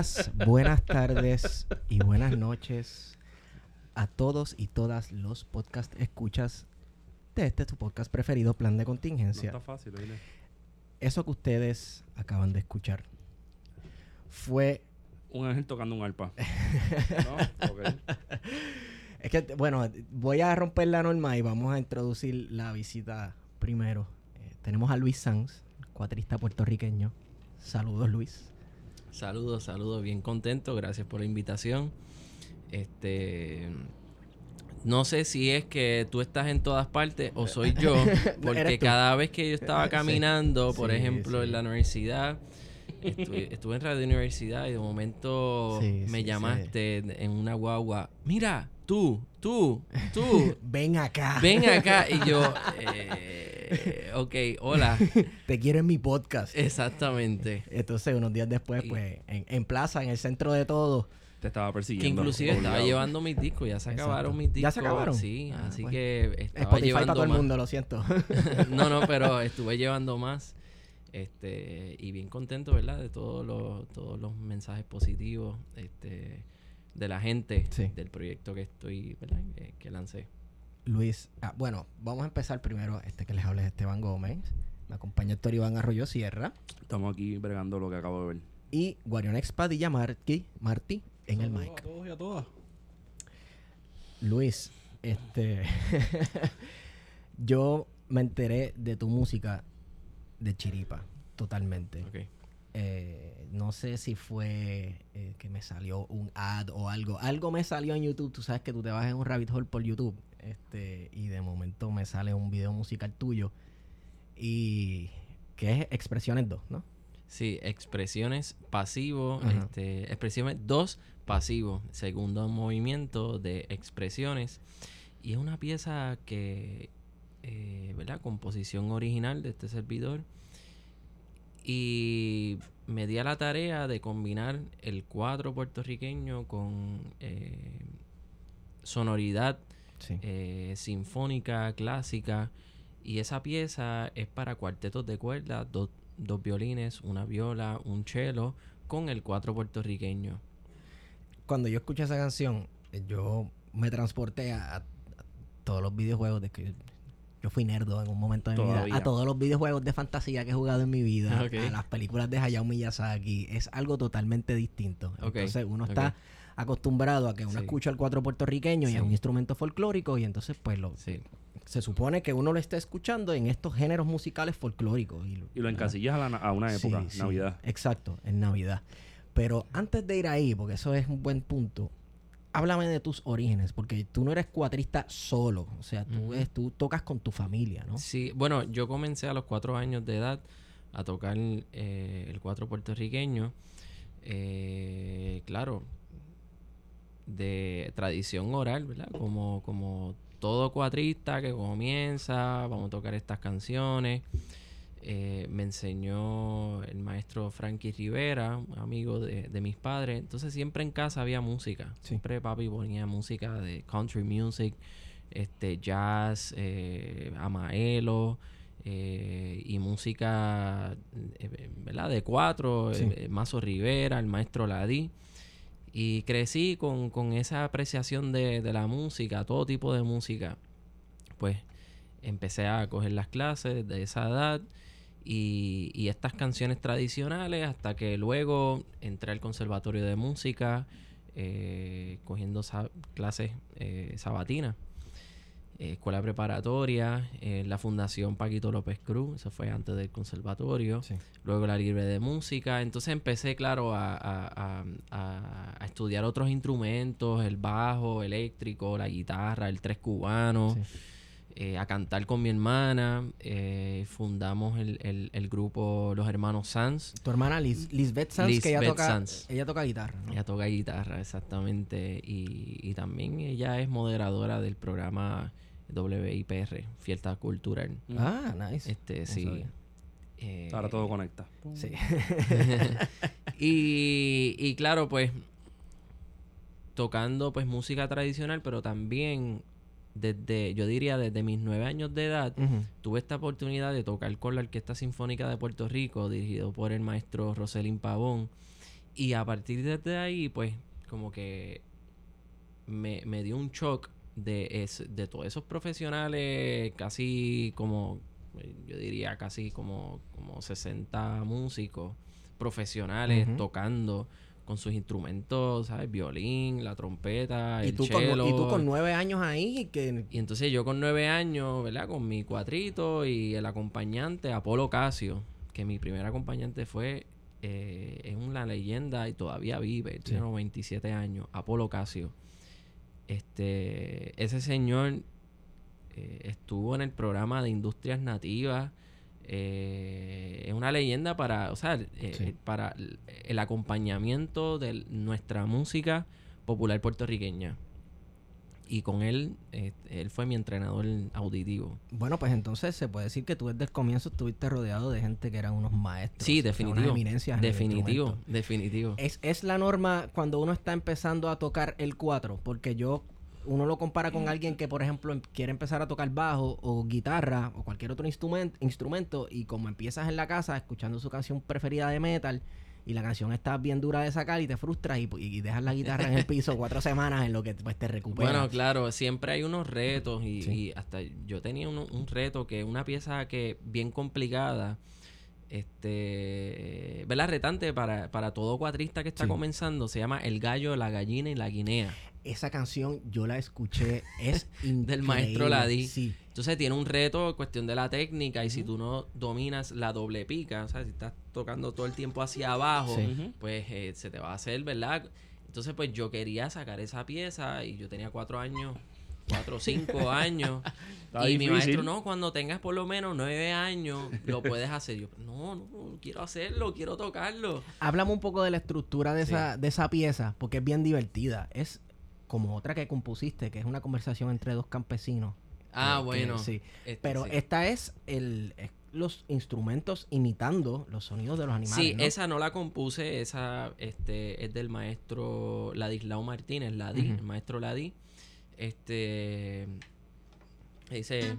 días, buenas tardes y buenas noches a todos y todas los podcast escuchas de este tu podcast preferido, Plan de Contingencia. No está fácil, oíle. Eso que ustedes acaban de escuchar fue... Un ángel tocando un arpa. ¿No? Ok. Es que, bueno, voy a romper la norma y vamos a introducir la visita primero. Eh, tenemos a Luis Sanz, cuatrista puertorriqueño. Saludos, Luis. Saludos, saludos, bien contento, gracias por la invitación. Este no sé si es que tú estás en todas partes o soy yo, porque cada vez que yo estaba Sí. caminando, por Sí, ejemplo, sí. en la universidad, estuve, estuve en radio universidad y de momento me llamaste en una guagua, mira, tú, tú, tú, Ven acá. ven acá y yo, eh, ok, hola, Te quiero en mi podcast. exactamente. Entonces, unos días después, pues, en, en plaza, en el centro de todo. Te estaba Que persiguiendo. inclusive estaba llevando mis discos, ya se Exacto. acabaron mis discos. ¿Ya se acabaron? Sí, Ah, así bueno. que estaba Spotify llevando para todo el más. mundo, lo siento. no, no, pero estuve llevando más. Este, y bien contento, ¿verdad? De todos los, todos los mensajes positivos este, de la gente Sí. del proyecto que estoy, ¿verdad? Que, que lancé. Luis, ah, bueno, vamos a empezar primero. Este que les habla es Esteban Gómez. Me acompaña Héctor Iván Arroyo Sierra. Estamos aquí bregando lo que acabo de ver. Y Guarionex Padilla Martí, Martí en el mic. A todos y a todas. Luis, este. yo me enteré de tu música de Chiripa, totalmente. Ok. Eh, no sé si fue eh, que me salió un ad o algo. Algo me salió en YouTube. Tú sabes que tú te vas en un rabbit hole por YouTube. Este, y de momento me sale un video musical tuyo. Y que es Expresiones 2, ¿no? Sí, expresiones pasivo, Ajá. este, expresiones 2 pasivo, segundo movimiento de expresiones. Y es una pieza que, eh, ¿verdad? Composición original de este servidor. Y me di a la tarea de combinar el cuadro puertorriqueño con eh, sonoridad Sí. eh, sinfónica, clásica. Y esa pieza es para cuartetos de cuerda, dos, dos violines, una viola, un cello, con el cuatro puertorriqueño. Cuando yo escuché esa canción, yo me transporté a, a todos los videojuegos de que yo fui nerdo en un momento de mi vida. A todos los videojuegos de fantasía que he jugado en mi vida. A las películas de Hayao Miyazaki. Es algo totalmente distinto. Entonces uno está acostumbrado a que uno Sí. escucha el cuatro puertorriqueño y es un instrumento folclórico y entonces pues lo, Sí. se supone que uno lo está escuchando en estos géneros musicales folclóricos. Y, Y lo encasillas a, la a una época, Navidad. Exacto, en Navidad. Pero antes de ir ahí, porque eso es un buen punto, háblame de tus orígenes, porque tú no eres cuatrista solo, o sea, tú, es- tú tocas con tu familia, ¿no? Sí, bueno, yo comencé a los cuatro años de edad a tocar eh, el cuatro puertorriqueño. Eh, claro, de tradición oral, ¿verdad? Como, como todo cuatrista que comienza, vamos a tocar estas canciones. eh, me enseñó el maestro Frankie Rivera, un amigo de, de mis padres. Entonces siempre en casa había música. Sí. Siempre papi ponía música de country music, este jazz, eh, amaelo eh, y música, ¿verdad? De cuatro, Sí. Mazo Rivera, el maestro Ladí. Y crecí con, con esa apreciación de, de la música, todo tipo de música. Pues empecé a coger las clases de esa edad y, y estas canciones tradicionales hasta que luego entré al conservatorio de música eh, cogiendo clases eh, sabatinas escuela preparatoria eh, la fundación Paquito López Cruz eso fue antes del conservatorio Sí. luego la libre de música entonces empecé claro a, a- a- estudiar otros instrumentos el bajo eléctrico la guitarra el tres cubano Sí. eh, a cantar con mi hermana. eh, fundamos el, el- el grupo Los Hermanos Sanz. Tu hermana Liz, Lisbeth Sanz, que ella toca, Sanz. ella toca guitarra, ¿no? Ella toca guitarra, exactamente. Y, y también ella es moderadora del programa WIPR, Fiesta Cultural. Ah, nice. Este, No sí. Eh, Ahora todo conecta. Sí. y, y claro, pues tocando pues música tradicional, pero también desde, yo diría desde mis nueve años de edad, tuve esta oportunidad de tocar con la Orquesta Sinfónica de Puerto Rico, dirigido por el maestro Roselín Pavón. Y a partir de ahí, pues, como que me, me dio un shock de, es- de todos esos profesionales, casi como, eh, yo diría, casi como, como 60 músicos profesionales tocando con sus instrumentos, ¿sabes? Violín, la trompeta, y, el tú con, y tú con nueve años ahí, que Y entonces yo con nueve años, ¿verdad? Con mi cuatrito y el acompañante, Apolo Casio, que mi primer acompañante fue, eh, es una leyenda y todavía vive, tiene 97 años, Apolo Casio. Este, ese señor eh, estuvo en el programa de Industrias Nativas. eh, es una leyenda para, o sea, eh, Sí. para el- el acompañamiento de nuestra música popular puertorriqueña. Y con él, eh, él fue mi entrenador auditivo. Bueno, pues entonces se puede decir que tú desde el comienzo estuviste rodeado de gente que eran unos maestros. Sí, definitivo. unas eminencias Definitivo, definitivo. Es, es la norma cuando uno está empezando a tocar el 4, porque yo, uno lo compara con alguien que, por ejemplo, em- quiere empezar a tocar bajo o guitarra o cualquier otro instrumento, instrumento y como empiezas en la casa escuchando su canción preferida de metal y la canción está bien dura de sacar y te frustras y, y dejas la guitarra en el piso cuatro semanas en lo que pues, te recuperas. Bueno, claro, siempre hay unos retos y, Sí. y hasta yo tenía uno- un reto que una pieza que bien complicada, este, ¿verdad? Retante para, para todo cuatrista que está Sí. comenzando, se llama El gallo, la gallina y la guinea. Esa canción yo la escuché, es. Del maestro Ladí. Sí. Entonces tiene un reto cuestión de la técnica y si tú no dominas la doble pica, o sea, si estás tocando todo el tiempo hacia abajo, Sí. Pues eh, se te va a hacer, ¿verdad? Entonces pues yo quería sacar esa pieza y yo tenía cuatro años, cuatro o cinco años. Está y mi maestro, no, cuando tengas por lo menos nueve años, lo puedes hacer. Yo, no, no, no, quiero hacerlo, quiero tocarlo. Háblame un poco de la estructura de, Sí. esa, de esa pieza, porque es bien divertida. Es como otra que compusiste, que es una conversación entre dos campesinos. Ah, Que- que bueno. sí. Este, Pero sí. esta es el los instrumentos imitando los sonidos de los animales. Sí, ¿no? esa no la compuse, esa este, es del maestro Ladislao Martínez, Ladi, el maestro Ladi. Este dice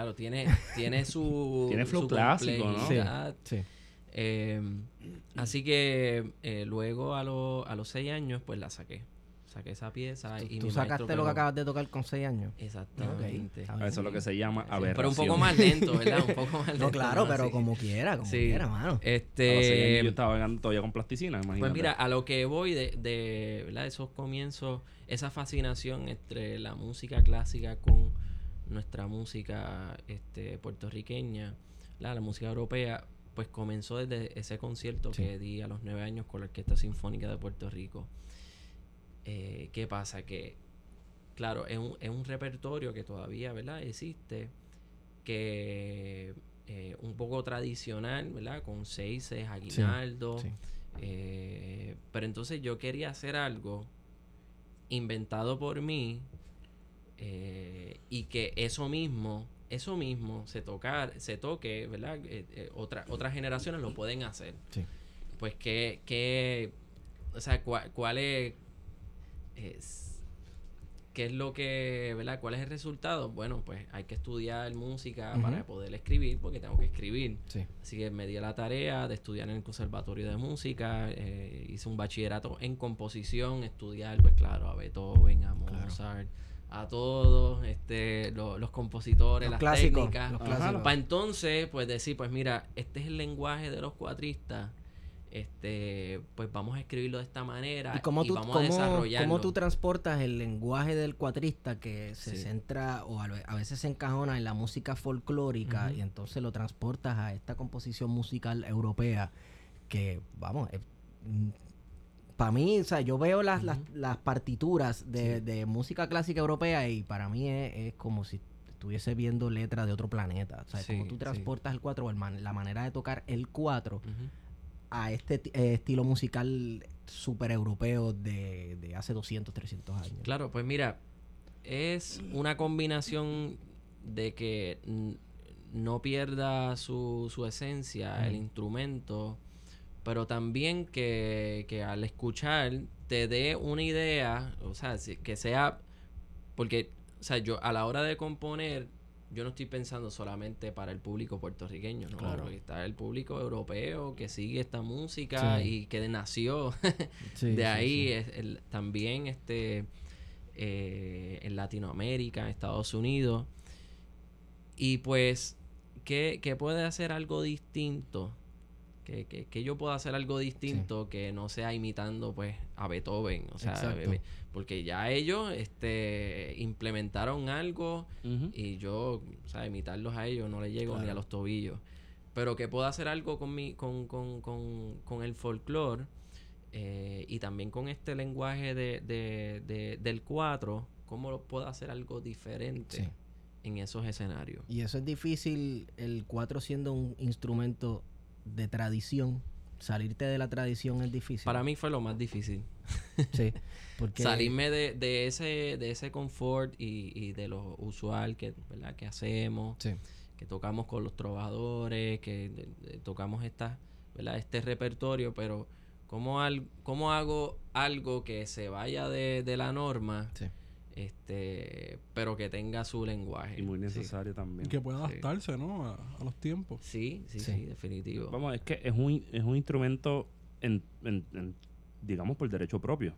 Claro, tiene, tiene su. Tiene flow su clásico, ¿no? Sí. Eh, así que eh, luego a, lo- a los seis años, pues la saqué. Saqué esa pieza y Tú mi sacaste maestro lo que acabas de tocar con 6 años. Exactamente. está bien. Eso es lo que se llama Sí, aberración. pero un poco más lento, ¿verdad? Un poco más lento. No, claro, pero como quiera, como Sí. quiera, mano. A los seis Este. años yo estaba bailando todavía con plasticina, imagínate. Pues mira, a lo que voy de, de ¿verdad? esos comienzos, esa fascinación entre la música clásica con nuestra música este, puertorriqueña, ¿verdad? la música europea, pues comenzó desde ese concierto Sí. que di a los nueve años con la Orquesta Sinfónica de Puerto Rico. Eh, ¿Qué pasa? Que, claro, es un, es un repertorio que todavía, ¿verdad? Existe, que eh, un poco tradicional, ¿verdad? Con seises, aguinaldo. sí. eh, pero entonces yo quería hacer algo inventado por mí eh, y que eso mismo, eso mismo se tocar, se toque, ¿verdad? Eh, eh, otra- otras generaciones lo pueden hacer. Sí. Pues que, que o sea, cua- cuál es, es- qué es lo que, ¿verdad? ¿Cuál es el resultado? Bueno, pues hay que estudiar música para poder escribir, porque tengo que escribir. Sí. Así que me di a la tarea de estudiar en el Conservatorio de Música, eh, hice un bachillerato en composición, estudiar, pues claro, a Beethoven, a Claro. A todos este, lo- los compositores, Los las clásicos, técnicas. los clásicos. Para entonces, pues decir, pues mira, este es el lenguaje de los cuatristas, este, pues vamos a escribirlo de esta manera ¿Y cómo tú, vamos a cómo, desarrollarlo. cómo tú transportas el lenguaje del cuatrista que se Sí. centra o a, ve- a veces se encajona en la música folclórica y entonces lo transportas a esta composición musical europea que, vamos, para mí, o sea, yo veo las, las, partituras de, de música clásica europea y para mí es, es como si estuviese viendo letras de otro planeta. O sea, Sí, como tú sí. transportas el 4 o el man- la manera de tocar el 4 Ujú. a este eh, estilo musical super europeo de, de hace 200, 300 años. Claro, pues mira, es una combinación de que no pierda su, su esencia, el instrumento, pero también que, que al escuchar te dé una idea, o sea, que sea, porque, o sea, yo a la hora de componer, yo no estoy pensando solamente para el público puertorriqueño, ¿no? Claro. Porque está el público europeo que sigue esta música Sí. y que nació Sí, de ahí sí. es el- también este eh, en Latinoamérica, en Estados Unidos. Y pues, ¿qué, qué puede hacer algo distinto? Que, que, que yo pueda hacer algo distinto que no sea imitando pues a Beethoven. O sea, Exacto. porque ya ellos este, implementaron algo y yo, o sea, imitarlos a ellos no le llego ni a los tobillos. Pero que puedo hacer algo con, mi, con, con, con, con el folclore eh, y también con este lenguaje de, de, de- del 4, ¿cómo lo puedo hacer algo diferente Sí. en esos escenarios? Y eso es difícil, el 4 siendo un instrumento de tradición. Salirte de la tradición es difícil. Para mí fue lo más difícil. Sí. Porque Salirme de, de ese de ese confort y, y de lo usual que, ¿verdad? que hacemos. Sí. que tocamos con los trovadores, que de- de- tocamos esta, ¿verdad? este repertorio, pero ¿cómo, al, cómo hago algo que se vaya de, de la norma, Sí. Este pero que tenga su lenguaje? Y muy Sí. necesario también. Y que pueda Sí. adaptarse, ¿no? A, a los tiempos. Sí, sí, Sí. sí, definitivo. Vamos, es que es un, es un instrumento, en, en- en, digamos, por derecho propio.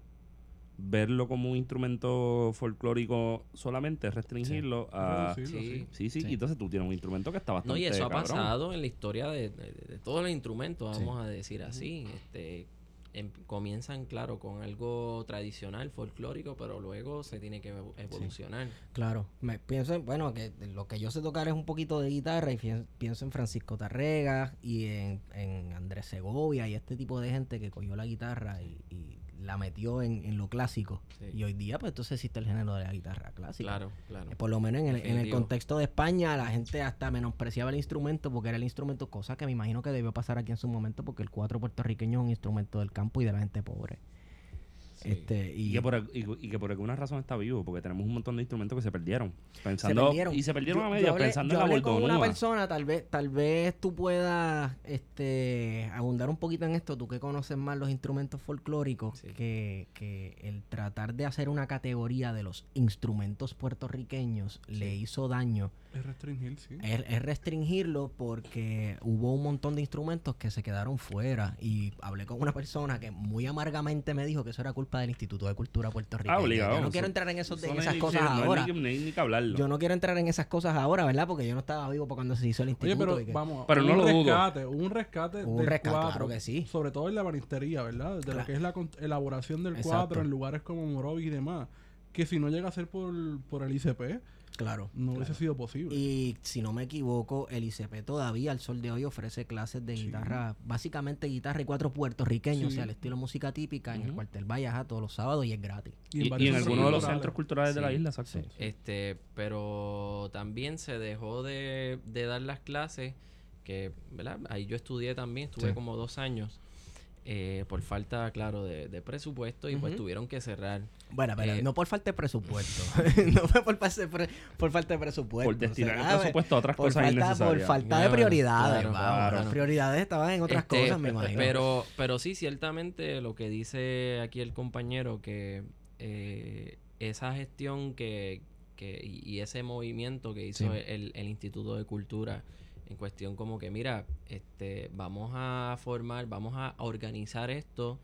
Verlo como un instrumento folclórico solamente es restringirlo a... Reducirlo, sí. sí. Sí, sí, Sí. y entonces tú tienes un instrumento que está bastante No, y eso ha pasado en la historia de, de- de todos los instrumentos, Sí. vamos a decir así. Este, em- comienzan, claro, con algo tradicional, folclórico, pero luego se tiene que evo- evolucionar. Claro, me pienso, en- bueno, que lo que yo sé tocar es un poquito de guitarra y pienso en Francisco Tarrega y en, en Andrés Segovia y este tipo de gente que cogió la guitarra y, y la metió en, en lo clásico. Sí. Y hoy día, pues entonces existe el género de la guitarra clásica. Claro, claro. Eh, Por lo menos en el, en el contexto de España, la gente hasta menospreciaba el instrumento porque era el instrumento, cosa que me imagino que debió pasar aquí en su momento porque el cuatro puertorriqueño es un instrumento del campo y de la gente pobre. Sí. Este, y, Y que, por, al- y, y que por alguna razón está vivo, porque tenemos un montón de instrumentos que se perdieron. se Pensando, perdieron. Y se perdieron Yo- a yo medias, hablé- pensando yo en la hablé con una persona, tal vez, tal vez tú puedas este, abundar un poquito en esto, tú que conoces más los instrumentos folclóricos, Sí. que, que el tratar de hacer una categoría de los instrumentos puertorriqueños le hizo daño Es restringir, sí. es, es restringirlo porque hubo un montón de instrumentos que se quedaron fuera y hablé con una persona que muy amargamente me dijo que eso era culpa del Instituto de Cultura puertorriqueña. Ah, obligado. Yo no quiero entrar en, esos, en no esas cosas sí, no hay ahora. ni que- ni, ni que hablarlo. Yo no quiero entrar en esas cosas ahora, ¿verdad? Porque yo no estaba vivo para cuando se hizo el Oye, instituto. pero y que- vamos, Pero no un lo dudo. rescate, hubo un rescate un del rescate, cuatro, claro que sí. Sobre todo en la banistería, ¿verdad? De lo que es la con- elaboración del Exacto. cuatro en lugares como Morovis y demás. Que si no llega a ser por, por el ICP, Claro. No hubiese claro. sido posible. Y si no me equivoco, el ICP todavía al sol de hoy ofrece clases de Sí. guitarra, básicamente guitarra y cuatro puertorriqueños, Sí. o sea, el estilo música típica en el cuartel Valleja todos los sábados y es gratis. Y, en centros alguno de los centros culturales de la isla, exacto. Sí. Este, pero también se dejó de, de dar las clases, que, ¿verdad? Ahí yo estudié también, estuve Sí. como dos años, eh, por falta, claro, de, de presupuesto y pues tuvieron que cerrar. Bueno, pero Eh, no por falta de presupuesto. no fue por, falta de pre- por falta de presupuesto. Por destinar o el presupuesto a otras por cosas falta, por falta de prioridades. claro, vamos, claro. Las prioridades estaban en otras Este, cosas, me imagino. Pero, pero sí, ciertamente lo que dice aquí el compañero, que eh, esa gestión que, que y, y ese movimiento que hizo Sí. el, el Instituto de Cultura en cuestión como que, mira, este, vamos a formar, vamos a organizar esto,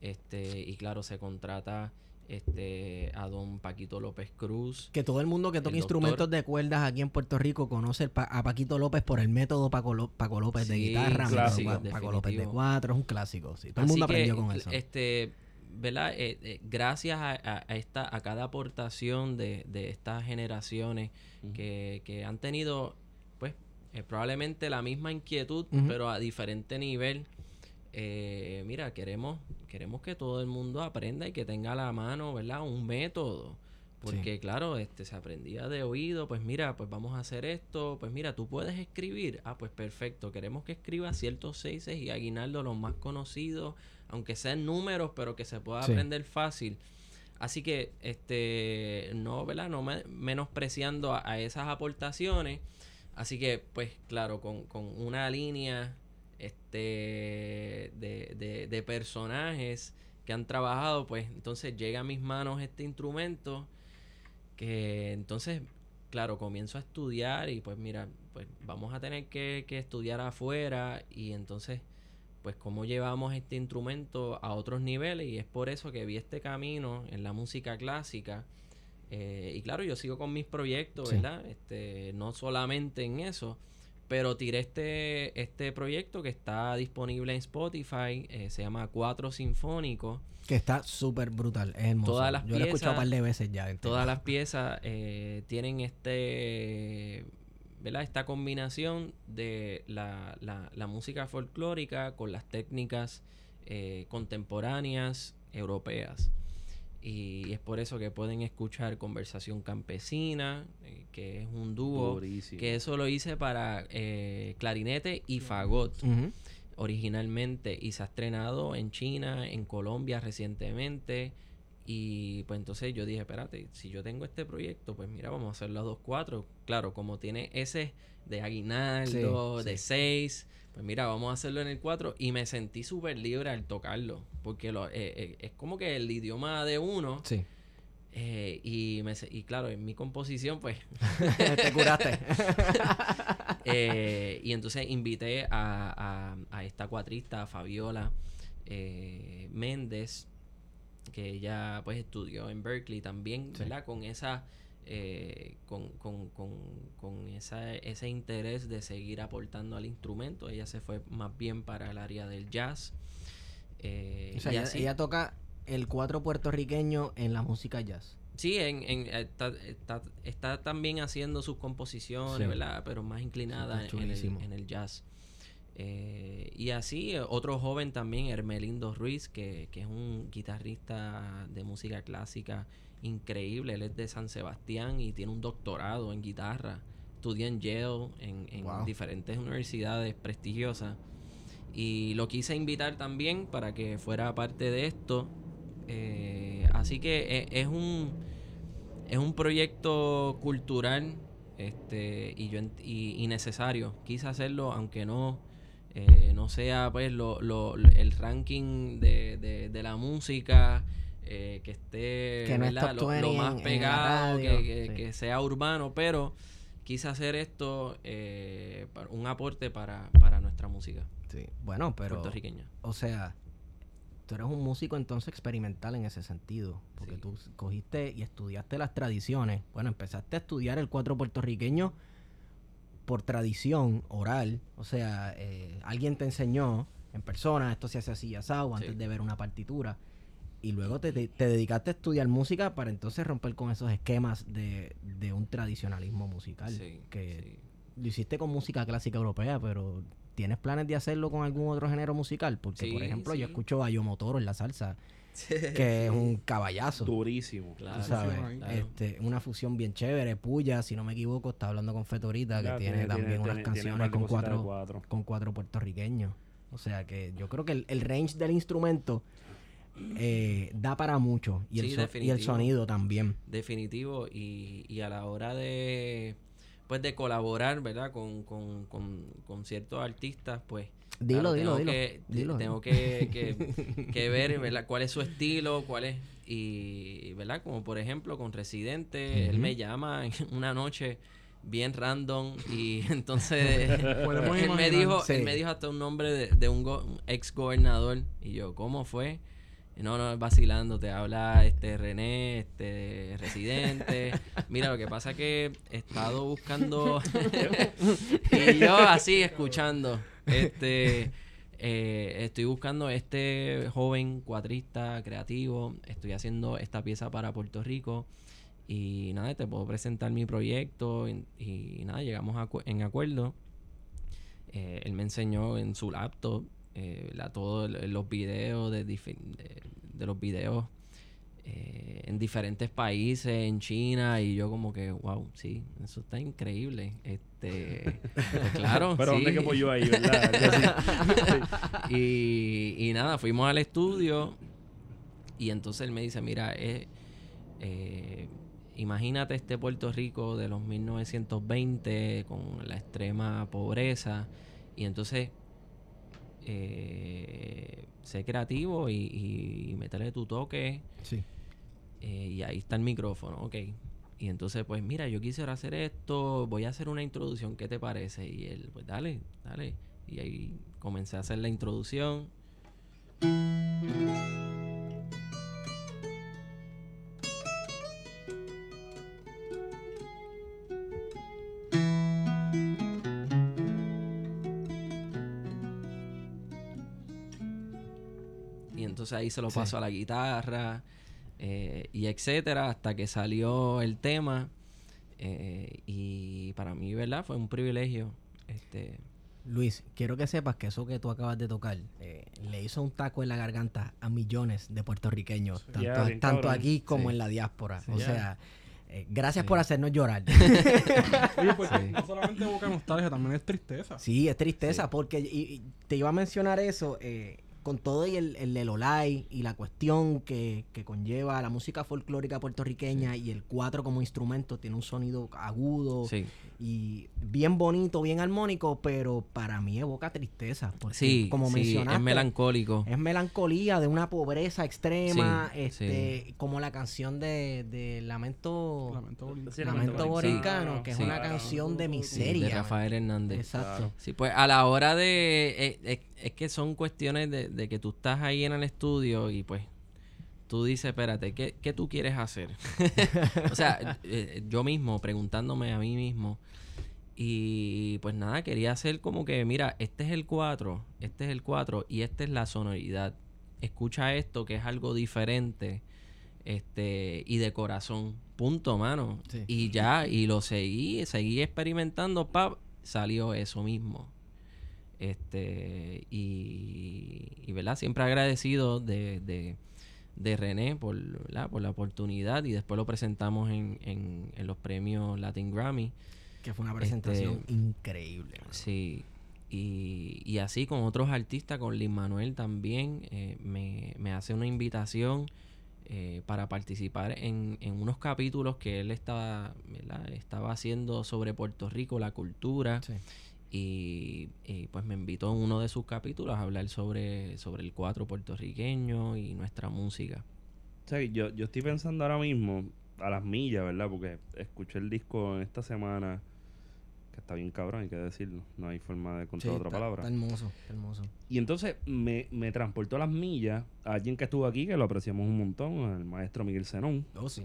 este, y claro, se contrata este a don Paquito López Cruz. que todo el mundo que toca instrumentos de cuerdas aquí en Puerto Rico conoce pa- a Paquito López por el método Paco, Ló- Paco López de Sí, guitarra, método clásico. Pa- Paco López de Definitivo. cuatro, es un clásico. Sí. Todo el mundo que, aprendió con eso. Este, ¿verdad? Eh, eh, gracias a, esta, a cada aportación de, de estas generaciones que, que han tenido, pues, eh, probablemente la misma inquietud, pero a diferente nivel. Eh, mira, queremos, queremos que todo el mundo aprenda y que tenga a la mano, ¿verdad? Un método. Porque, claro, este se aprendía de oído, pues mira, pues vamos a hacer esto, pues mira, tú puedes escribir. Ah, pues perfecto, queremos que escriba ciertos seises y Aguinaldo los más conocidos, aunque sean números, pero que se pueda Sí. aprender fácil. Así que, este, no, ¿verdad? No me- menospreciando a, a esas aportaciones. Así que, pues, claro, con, con una línea este de, de, de personajes que han trabajado, pues entonces llega a mis manos este instrumento que entonces, claro, comienzo a estudiar y pues mira, pues vamos a tener que, que estudiar afuera y entonces, pues cómo llevamos este instrumento a otros niveles y es por eso que vi este camino en la música clásica. Eh, y claro, yo sigo con mis proyectos, Sí. ¿verdad? Este, no solamente en eso, pero tiré este, este proyecto que está disponible en Spotify, eh, se llama Cuatro Sinfónicos. Que está súper brutal, es hermoso. Todas las Yo lo he escuchado un par de veces ya. Todas las piezas eh, tienen este, ¿verdad? Esta combinación de la, la- la música folclórica con las técnicas eh, contemporáneas europeas. Y es por eso que pueden escuchar Conversación Campesina, eh, que es un dúo, Durísimo. que eso lo hice para eh, clarinete y fagot originalmente y se ha estrenado en China, en Colombia recientemente. Y pues entonces yo dije, espérate, si yo tengo este proyecto, pues mira, vamos a hacerlo a dos cuatro. Claro, como tiene ese de aguinaldo, Sí, de sí. seis, pues mira, vamos a hacerlo en el 4 y me sentí súper libre al tocarlo, porque lo, eh, eh, es como que el idioma de uno Sí. eh, y, me, se- y claro, en mi composición pues Te curaste. eh, y entonces invité a, a- a esta cuatrista, a Fabiola Méndez, que ella pues estudió en Berkeley también, Sí. ¿verdad? Con esa... eh, con, con, con, con esa, ese interés de seguir aportando al instrumento. Ella se fue más bien para el área del jazz. Eh, o sea, ella, toca el cuatro puertorriqueño en la música jazz. Sí, en, en- está, está, está también haciendo sus composiciones, Sí. ¿verdad? Pero más inclinada el, en el jazz. Eh, y así, eh, otro joven también, Hermelindo Ruiz, que, que es un guitarrista de música clásica increíble. Él es de San Sebastián y tiene un doctorado en guitarra. Estudia en Yale, en, en Wow. diferentes universidades prestigiosas. Y lo quise invitar también para que fuera parte de esto. Eh, así que e- es, un es un proyecto cultural este y yo y necesario. Quise hacerlo aunque no eh, no sea pues lo, lo- el ranking de, de- de la música eh, que esté Que no lo, lo 20 más pegado radio, que, que- sí. que sea urbano pero quise hacer esto eh, un aporte para, para nuestra música Sí. Bueno, pero. puertorriqueña O sea, tú eres un músico entonces experimental en ese sentido. Porque Sí. tú cogiste y estudiaste las tradiciones. Bueno, empezaste a estudiar el cuatro puertorriqueño por tradición oral. O sea, eh, alguien te enseñó en persona, esto se hace así asado, antes Sí. de ver una partitura. Y luego te, te- te dedicaste a estudiar música para entonces romper con esos esquemas de, de un tradicionalismo musical. Sí, que sí. lo hiciste con música clásica europea, pero ¿tienes planes de hacerlo con algún otro género musical? Porque, por Sí, ejemplo, yo escucho a Yomotoro en la salsa, que es un caballazo. Durísimo. Claro, sabes, claro. este, una fusión bien chévere. Puya, si no me equivoco, está hablando con Fetorita, que Ya, tiene, también unas tiene- canciones con cuatro, cuatro. con cuatro puertorriqueños. O sea que yo creo que el, el range del instrumento eh, da para mucho. Y, el Sí, so- y el definitivo. sonido también. Definitivo. Y, y a la hora de pues de colaborar, ¿verdad? Con, con, con, con ciertos artistas, pues Dilo, Claro, dilo, tengo dilo. Que, Dilo, tengo que, que, que ver, ¿verdad? Cuál es su estilo, cuál es... Y, ¿verdad? Como por ejemplo con Residente, él me llama una noche bien random y entonces él me dijo Sí. él me dijo hasta un nombre de, de un, go- un ex gobernador y yo cómo fue no no es vacilando te habla este René este residente mira lo que pasa que he estado buscando y yo así escuchando este eh, estoy buscando este joven cuatrista creativo estoy haciendo esta pieza para Puerto Rico y nada, te puedo presentar mi proyecto y, nada, llegamos a en acuerdo. Eh, él me enseñó en su laptop eh, la, todos los videos de, de, de los videos eh, en diferentes países, en China, y yo como que, wow, sí, eso está increíble. Este, pues claro. Pero ¿dónde sí. que yo ahí, verdad? y, y nada, fuimos al estudio y entonces él me dice, mira, eh, eh, imagínate este Puerto Rico de los 1920 con la extrema pobreza y entonces eh, sé creativo y, y, tu toque Sí. eh, y ahí está el micrófono, ok. Y entonces, pues mira, yo quisiera hacer esto, voy a hacer una introducción, ¿qué te parece? Y él, pues dale, dale. Y ahí comencé a hacer la introducción. Entonces ahí se lo Sí. paso a la guitarra eh, y etcétera, hasta que salió el tema. eh, y para mí, ¿verdad? Fue un privilegio. Este, Luis, quiero que sepas que eso que tú acabas de tocar eh, le hizo un taco en la garganta a millones de puertorriqueños, tanto, aquí como Sí. en la diáspora. Sí. o sea, eh, gracias Sí. por hacernos llorar. Oye, pues Sí. no solamente evoca nostalgia, también es tristeza. sí, es tristeza, Sí. porque y- y te iba a mencionar eso, eh, con todo y el, el Lelolai y la cuestión que, que conlleva la música folclórica puertorriqueña y el cuatro como instrumento tiene un sonido agudo sí, y bien bonito, bien armónico, pero para mí evoca tristeza. Porque, sí, como sí, mencionaste, es melancólico. Es melancolía de una pobreza extrema, Sí, este, como la canción de, de Lamento, Lamento Boricano, que es una Claro. canción de Sí, miseria. de Rafael Hernández. Exacto. Sí, pues a la hora de... eh, eh, es que son cuestiones de, de que tú estás ahí en el estudio y pues tú dices, espérate, ¿qué, qué tú quieres hacer? o sea, eh, yo mismo preguntándome a mí mismo. Y pues nada, quería hacer como que, mira, este es el 4, este es el 4 y esta es la sonoridad. Escucha esto que es algo diferente este y de corazón. Punto, mano. Sí. Y ya, y lo seguí, seguí experimentando, pap, salió eso mismo. Este, y, y verdad, siempre agradecido de, de, de René por, ¿verdad? por la oportunidad y después lo presentamos en, en, en los premios Latin Grammy. Que fue una presentación Este, increíble. Sí, y, y así con otros artistas, con Lin Manuel también, eh, me, me hace una invitación eh, para participar en, en unos capítulos que él estaba, ¿verdad? estaba haciendo sobre Puerto Rico, la cultura, Sí. Y, y, pues me invitó en uno de sus capítulos a hablar sobre, sobre el cuatro puertorriqueño y nuestra música. O sea, yo, yo estoy pensando ahora mismo a las millas, ¿verdad? Porque escuché el disco en esta semana, que está bien cabrón, hay que decirlo. No hay forma de Sí, encontrar otra está, palabra. está hermoso, está hermoso. Y entonces me, me transportó a las millas a alguien que estuvo aquí, que lo apreciamos un montón, el maestro Miguel Zenón. Oh, sí.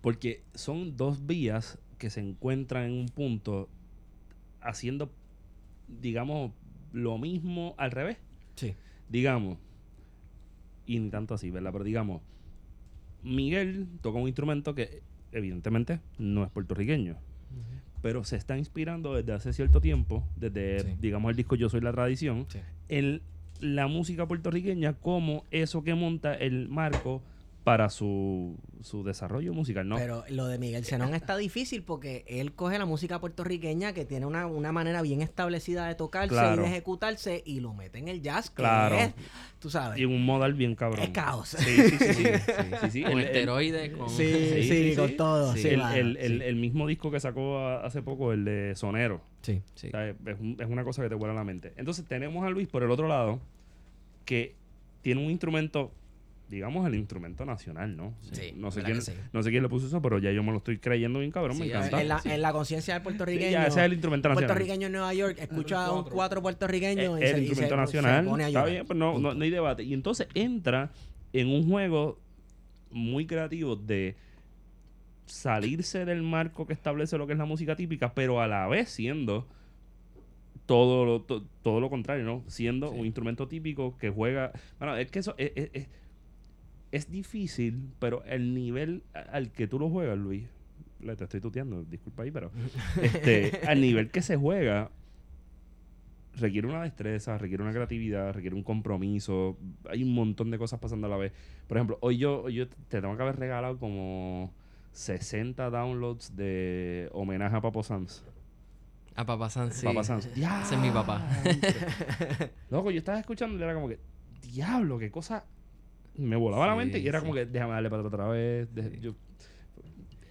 Porque son dos vías que se encuentran en un punto haciendo, digamos, lo mismo al revés. Sí. Digamos, y ni tanto así, ¿verdad? Pero digamos, Miguel toca un instrumento que evidentemente no es puertorriqueño, pero se está inspirando desde hace cierto tiempo, desde, Sí. digamos, el disco Yo Soy la Tradición, Sí. en la música puertorriqueña como eso que monta el marco para su, su desarrollo musical, ¿no? Pero lo de Miguel Zenón está difícil porque él coge la música puertorriqueña que tiene una, una manera bien establecida de tocarse Claro. y de ejecutarse y lo mete en el jazz, que Claro. es, tú sabes, y en un modal bien cabrón. es caos. Sí, sí, sí. sí, sí, sí. Con esteroides, con... Sí, sí, sí, sí. con todo. Sí. Sí, el, el- el- mismo disco que sacó a- hace poco, el de Sonero. Sí. Sí. O sea, es, es una cosa que te vuela la mente. Entonces tenemos a Luis por el otro lado, que tiene un instrumento, digamos el instrumento nacional, ¿no? Sí, no, sé quién, sí. no sé quién le puso eso, pero ya yo me lo estoy creyendo bien cabrón, me encanta. En la, Sí. en la conciencia del Sí, puertorriqueño, ya, ese es el instrumento nacional. puertorriqueño en Nueva York escucha a un cuatro. cuatro puertorriqueño Eh, y el se, y instrumento se- nacional. se pone a está bien, pues no, no, hay debate. Y entonces entra en un juego muy creativo de salirse del marco que establece lo que es la música típica, pero a la vez siendo todo lo, to- todo lo contrario, ¿no? Siendo un instrumento típico que juega... Bueno, es que eso es, es- es- es difícil, pero el nivel al que tú lo juegas, Luis, te estoy tuteando, disculpa ahí, pero este, al nivel que se juega, requiere una destreza, requiere una creatividad, requiere un compromiso. Hay un montón de cosas pasando a la vez. Por ejemplo, hoy yo, hoy yo te tengo que haber regalado como 60 downloads de homenaje a Papo Sanz. A Papá San, sí. Papá Sanz. Ese es mi papá. Loco, yo estaba escuchando y era como que, diablo, qué cosa. Me volaba la Sí, mente y era sí. como que, déjame darle para otra vez. de- Sí. yo-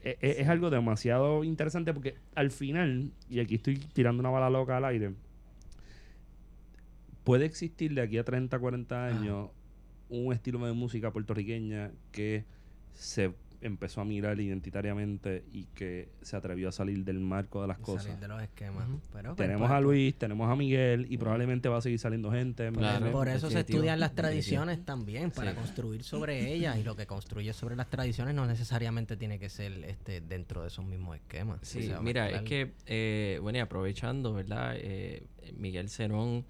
e- e- es, algo demasiado interesante porque al final, y aquí estoy tirando una bala loca al aire, puede existir de aquí a 30, 40 años un estilo de música puertorriqueña que se empezó a mirar identitariamente y que se atrevió a salir del marco de las Salir cosas. de los esquemas. Pero, pues, Tenemos pues, a Luis, tenemos a Miguel y probablemente va a seguir saliendo gente. Por eso se estudian las tradiciones también, para Sí. construir sobre ellas. Y lo que construye sobre las tradiciones no necesariamente tiene que ser este dentro de esos mismos esquemas. Sí, O sea, mira, es que, eh, bueno, y aprovechando, ¿verdad? Eh, Miguel Cerón,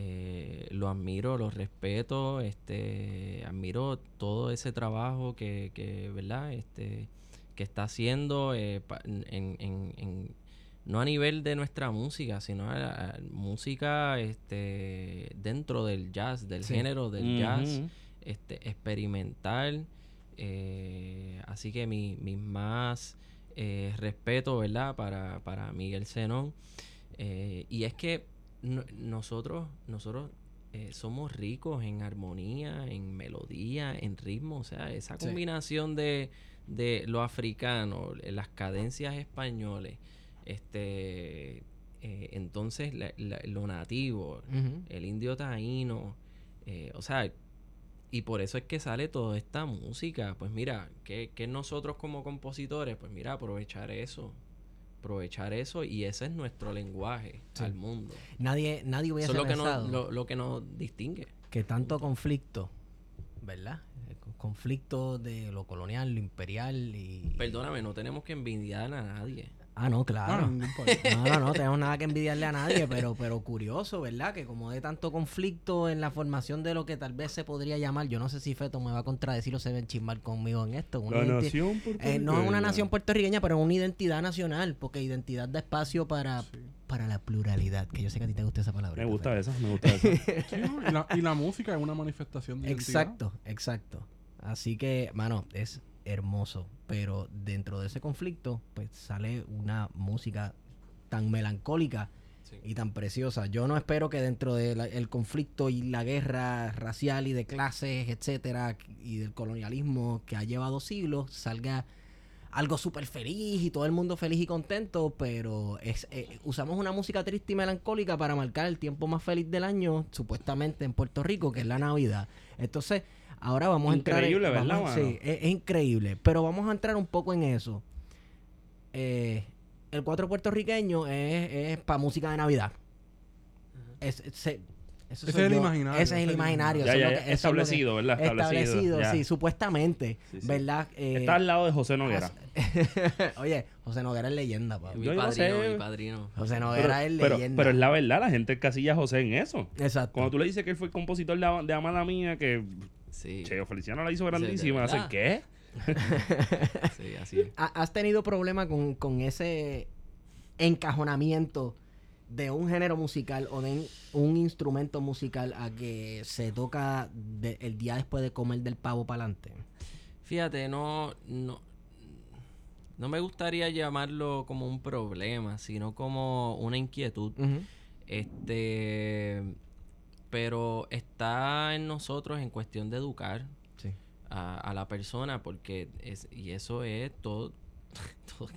eh, lo admiro, lo respeto, este, admiro todo ese trabajo que, que ¿verdad? Este, que está haciendo eh, pa- en, en- en- no a nivel de nuestra música, sino a, a música este, dentro del jazz, del Sí. género del jazz este, experimental. eh, así que mi, mis más respeto, ¿verdad? Para, para Miguel Zenón. Y es que no- nosotros, nosotros eh, somos ricos en armonía, en melodía, en ritmo. O sea, esa Sí. combinación de, de lo africano, las cadencias españoles, este eh, entonces la- la- lo nativo, el indio taíno, eh, o sea, y por eso es que sale toda esta música. Pues mira, que, que nosotros como compositores, pues mira, aprovechar eso, aprovechar eso y ese es nuestro lenguaje Sí. al mundo. Nadie, nadie hubiese Eso es lo que, nos, lo, lo que nos distingue. que tanto conflicto, ¿verdad? El co- conflicto de lo colonial, lo imperial y... Perdóname, no tenemos que envidiar a nadie. Ah, no, claro. no, no. No, no, no tenemos nada que envidiarle a nadie, pero, pero curioso, ¿verdad? Que como de tanto conflicto en la formación de lo que tal vez se podría llamar, yo no sé si Feto me va a contradecir o se va a chismar conmigo en esto. una La nación eh, no es puertorriqueña. una nación puertorriqueña, pero una identidad nacional, porque identidad da espacio para, para la pluralidad, que yo sé que a ti te gusta esa palabra. Me gusta eso, me gusta la, y la música es una manifestación de identidad. Exacto, exacto. Así que, mano, es hermoso. Pero dentro de ese conflicto, pues sale una música tan melancólica Sí. y tan preciosa. Yo no espero que dentro del conflicto y la guerra racial y de clases, etcétera, y del colonialismo que ha llevado siglos, salga algo súper feliz y todo el mundo feliz y contento, pero es, eh, usamos una música triste y melancólica para marcar el tiempo más feliz del año, supuestamente en Puerto Rico, que es la Navidad. Entonces, ahora vamos a entrar... en- Increíble, ¿verdad, vamos- mano? sí, es, es increíble, pero vamos a entrar un poco en eso. Eh, el cuatro puertorriqueño es, es para música de Navidad. Es, es- se- eso Ese es el yo. imaginario, Ese es el imaginario. Ya, eso es ya, lo ya, que- eso es lo que- establecido, ¿verdad? Establecido, Establecido, ya. sí, supuestamente. Sí, sí. ¿Verdad? Eh, Está al lado de José Noguera. Oye, José Noguera es leyenda, papá. Mi Yo no padrino, sé. mi padrino. José Pero, Noguera es pero, leyenda. pero es la verdad, la gente casilla a José en eso. Exacto. Cuando tú le dices que él fue el compositor de, de Amada Mía, que Sí. Cheo Feliciano la hizo ¿de grandísima. ¿Hacen qué? Sí, así es. ¿Ha- ¿Has tenido problema con, con ese encajonamiento de un género musical o de un instrumento musical a que se toca de- el día después de comer del pavo para adelante? Fíjate, no, no, no me gustaría llamarlo como un problema, sino como una inquietud. Este, pero está en nosotros en cuestión de educar Sí. a, a la persona, porque es, y eso es todo, todo,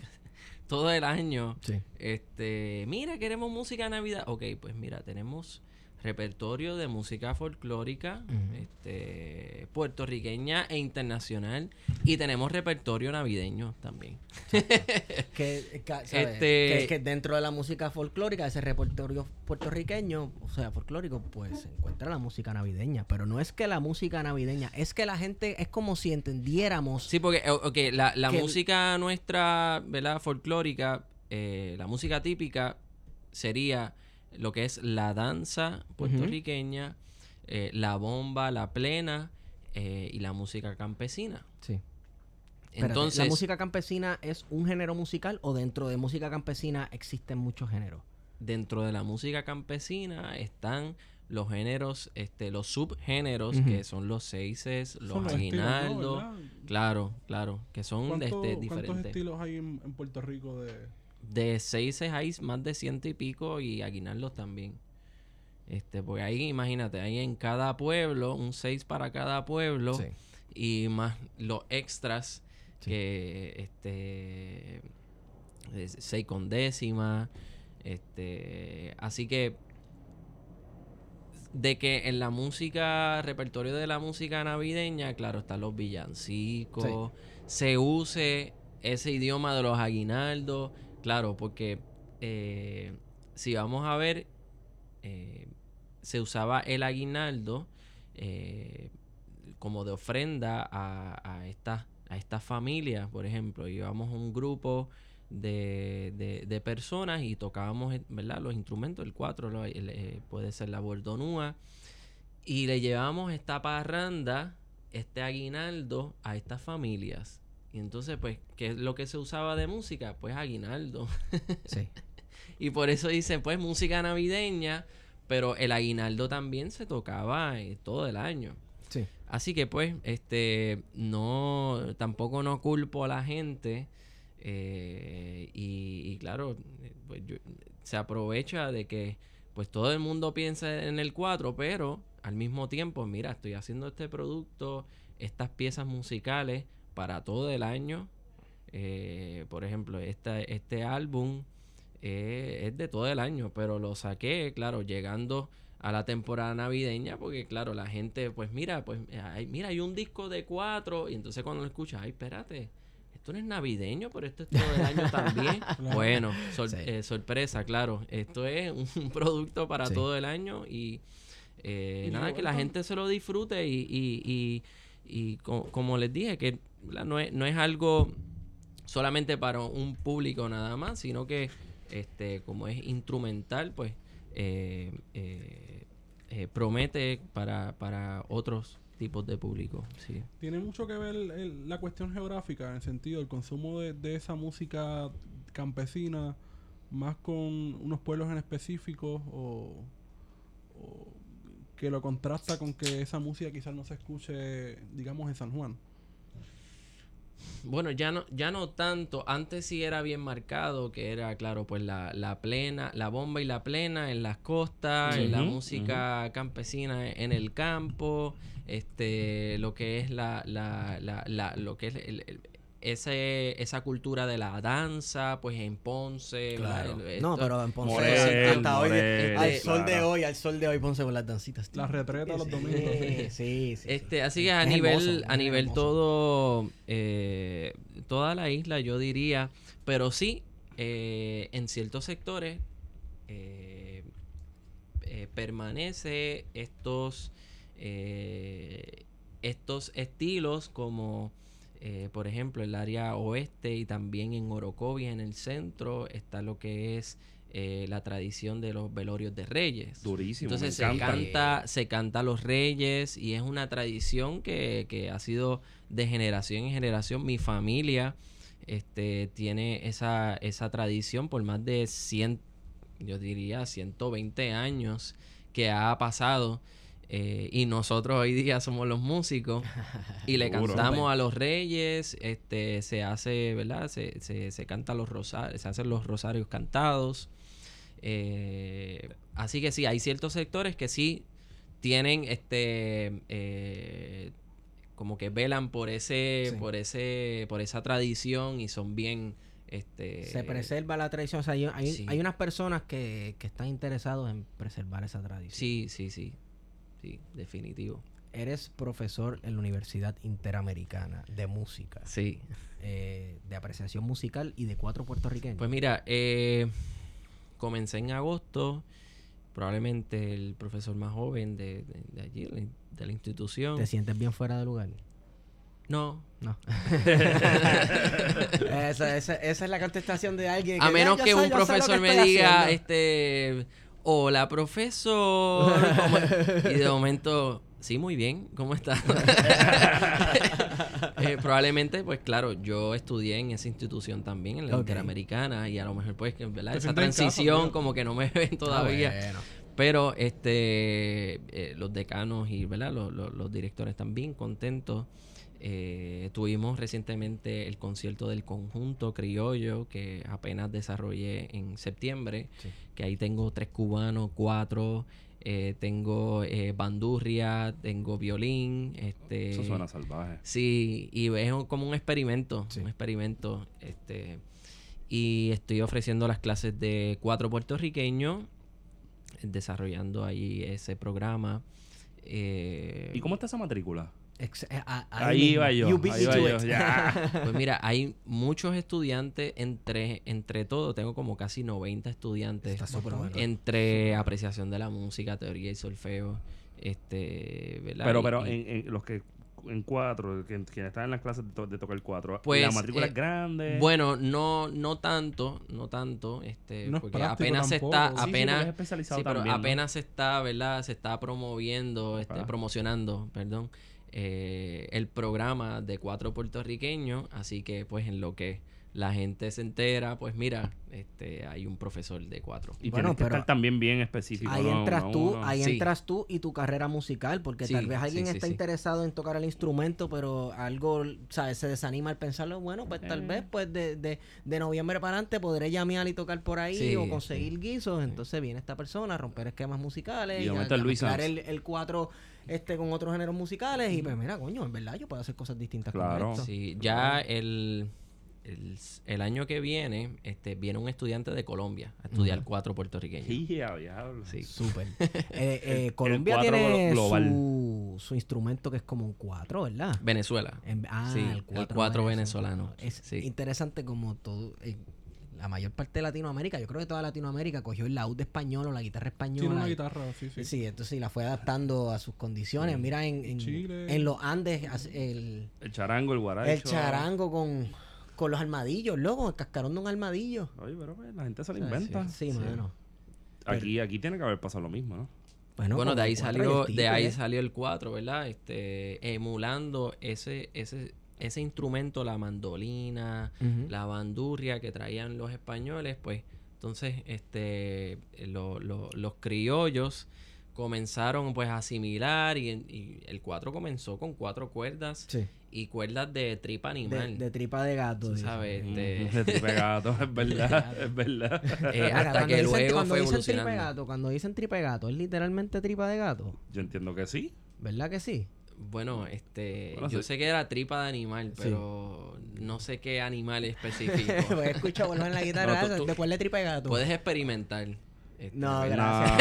todo el año. Sí. Este, mira, queremos música de Navidad. Ok, pues mira, tenemos repertorio de música folclórica, este, puertorriqueña e internacional. Y tenemos repertorio navideño también. Que, ¿sabes? Este- que, que dentro de la música folclórica, ese repertorio puertorriqueño, o sea, folclórico, pues se encuentra la música navideña. Pero no es que la música navideña, es que la gente, es como si entendiéramos. Sí, porque la, música nuestra, ¿verdad? Folclórica, eh, la música típica sería lo que es la danza puertorriqueña, eh, la bomba, la plena eh, y la música campesina. Sí. Espérate, Entonces, ¿La música campesina es un género musical o dentro de música campesina existen muchos géneros? dentro de la música campesina están los géneros, este, los subgéneros, que son los seises, los Son los estilos, aguinaldos. Claro, claro, que son ¿Cuánto- este, ¿Cuántos diferentes. estilos hay en, en Puerto Rico de...? De seises hay más de ciento y pico y aguinaldos también. Este, porque ahí, imagínate, hay en cada pueblo, un seis para cada pueblo. y más los extras Sí. que este es seis con décima este así que de que en la música repertorio de la música navideña claro están los villancicos se use ese idioma de los aguinaldos claro porque eh, si vamos a ver eh, se usaba el aguinaldo eh, como de ofrenda a, a estas a estas familias, por ejemplo, llevamos un grupo de, de, personas y tocábamos ¿verdad? los instrumentos, el cuatro, puede ser la bordonúa, y le llevamos esta parranda, este aguinaldo a estas familias. Y entonces, pues, ¿qué es lo que se usaba de música? Pues aguinaldo. Sí. Y por eso dicen, pues, música navideña, pero el aguinaldo también se tocaba eh, todo el año. Sí. Así que pues, este, no, tampoco no culpo a la gente eh, y, y claro, pues yo- se aprovecha de que pues todo el mundo piensa en el 4, pero al mismo tiempo, mira, estoy haciendo este producto, estas piezas musicales para todo el año. Eh, por ejemplo, esta, este álbum eh, es de todo el año, pero lo saqué, claro, llegando a la temporada navideña, porque claro, la gente, pues mira, pues ay, mira, hay un disco de cuatro, y entonces cuando lo escuchas, ay, espérate, esto no es navideño, pero esto es todo el año también. Bueno, sor- Sí. eh, sorpresa, claro, esto es un, producto para Sí. todo el año y eh, Y nada, que la gente se lo disfrute y, y, y, y co- como les dije, que. No es, algo solamente para un público nada más, sino que este como es instrumental, pues eh, eh, eh, promete para, otros tipos de público. Sí. Tiene mucho que ver la cuestión geográfica, en el sentido del consumo de, esa música campesina, más con unos pueblos en específico, o que lo contrasta con que esa música quizás no se escuche, digamos, en San Juan. Bueno, ya no, ya no tanto. Antes sí era bien marcado, que era, claro, pues la, la plena, la bomba y la plena en las costas, en la música campesina en el campo, este, lo que es la, la, la, la- lo que es el- el- ese, esa cultura de la danza, pues en Ponce, ¿verdad? Claro. El- No, esto- pero en Ponce Morel, hasta hoy, Morel, al este, sol de hoy, al sol de hoy Ponce con las dancitas. La retreta los Sí, domingos. Sí, sí. sí. Este, así que a Es nivel, hermoso, a nivel hermoso. todo, eh, toda la isla, yo diría, pero sí, eh, en ciertos sectores eh, eh, permanece estos, eh, estos estilos como, eh, por ejemplo, el área oeste y también en Orocovis, en el centro, está lo que es eh, la tradición de los velorios de reyes. Durísimo. Entonces me se canta, se canta a los reyes y es una tradición que, que ha sido de generación en generación. Mi familia este, tiene esa, esa tradición por más de 100, yo diría 120 años que ha pasado. Eh, y nosotros hoy día somos los músicos y le cantamos a los reyes, este, se hace, ¿verdad? Se, se, se canta los rosarios, se hacen los rosarios cantados. Eh, así que sí, hay ciertos sectores que sí tienen este eh, como que velan por ese, Sí. por ese, por esa tradición y son bien este Se preserva la tradición. O sea, hay, hay, sí. hay unas personas que, que están interesados en preservar esa tradición. Sí, sí, sí. Sí, definitivo. Eres profesor en la Universidad Interamericana de Música, Sí. eh, de apreciación musical y de cuatro puertorriqueños. Pues mira, eh, comencé en agosto. Probablemente el profesor más joven de, de- de allí, de la institución. ¿Te sientes bien fuera de lugar? No, No. esa, esa- esa es la contestación de alguien. A que, menos "Yo que sé- un profesor que me diga, haciendo". este, hola profesor, ¿cómo- y de momento, sí, muy bien, ¿cómo estás? Eh, probablemente, pues claro, yo estudié en esa institución también, en la. Interamericana, y a lo mejor pues, que, ¿verdad? Esa transición como que no me ven todavía. Ah, bueno. Pero este eh, los decanos y ¿verdad? Los, los- los directores están bien contentos. Eh, tuvimos recientemente el concierto del conjunto criollo que apenas desarrollé en septiembre. Sí. Que ahí tengo tres cubanos, cuatro. eh, tengo eh, bandurria, tengo violín. Este, Eso suena salvaje. Sí, y es un- como un experimento, Sí. un experimento, este, y estoy ofreciendo las clases de cuatro puertorriqueños, desarrollando ahí ese programa. eh, ¿Y cómo está esa matrícula? Ex- eh, a- Ahí iba yo, ahí iba yo. Pues mira, hay muchos estudiantes, entre, entre todo, tengo como casi 90 estudiantes Está súper bueno. entre apreciación de la música, teoría y solfeo, este, ¿verdad? Pero, pero y- en, en los que en cuatro, que, que están en las clases de, to- de tocar cuatro, Pues, la matrícula eh, es grande. Bueno, no, no tanto, no tanto, este, No porque apenas se tampoco. está, Sí, Sí, sí, apenas, es especializado sí, pero también, ¿no? apenas se está, ¿verdad? Se está promoviendo, este, Ah. promocionando, perdón, eh, el programa de cuatro puertorriqueños, así que pues en lo que la gente se entera, pues mira, este, hay un profesor de cuatro. Y Bueno, tienes que pero estar también bien específico. Ahí ¿no? entras Uno tú, uno. ahí Sí. entras tú y tu carrera musical, porque Sí, tal vez alguien sí, sí, está sí. interesado en tocar el instrumento, pero algo, ¿sabes? Se desanima al pensarlo, bueno, pues tal Eh. vez pues de, de, de noviembre para adelante podré llamear y tocar por ahí Sí, o conseguir guisos, entonces viene esta persona a romper esquemas musicales Y a, momento a el, el cuatro este con otros géneros musicales y pues mira, coño, en verdad yo puedo hacer cosas distintas Claro. con esto. Sí, ya el, el, el año que viene, este, viene un estudiante de Colombia a estudiar cuatro puertorriqueños. Ya, diablo. Sí. Súper. Eh, eh, Colombia tiene su, su instrumento que es como un cuatro, ¿verdad? Venezuela. En- ah, Sí, el el cuatro, cuatro venezolano. Es Sí. interesante como todo, eh, la mayor parte de Latinoamérica, yo creo que toda Latinoamérica cogió el laúd español o la guitarra española. Tiene una y- guitarra, sí, sí. Sí, entonces sí, la fue adaptando a sus condiciones. Mira, en, en, Chile. en los Andes, el, El charango, el guaracho. el charango con, con los armadillos, loco, el cascarón de un armadillo. Oye, pero pues, la gente se lo O sea, inventa. Sí, sí, mano. Aquí, aquí tiene que haber pasado lo mismo, ¿no? Bueno, de ahí salió, de ahí salió el 4, ¿verdad? Este, emulando ese, ese, ese instrumento, la mandolina, la bandurria que traían los españoles, pues entonces este lo- lo- los criollos comenzaron pues a asimilar y, y el 4 comenzó con cuatro cuerdas Sí, y cuerdas de tripa de, animal. de tripa de gato. Sabes, este, De tripe gato, es verdad, es verdad. eh, hasta cuando que dicen- luego cuando fue dicen tripa de gato, cuando dicen tripa de gato, ¿es literalmente tripa de gato? Yo entiendo que sí. ¿Verdad que sí? Bueno, este, Bueno, yo sí. sé que era tripa de animal, Sí. pero no sé qué animal específico. pues escucha, vuelvo en la guitarra. No, tú- tú- ¿De cuál de tripa de gato? Puedes experimentar. Este, No, ¿verdad?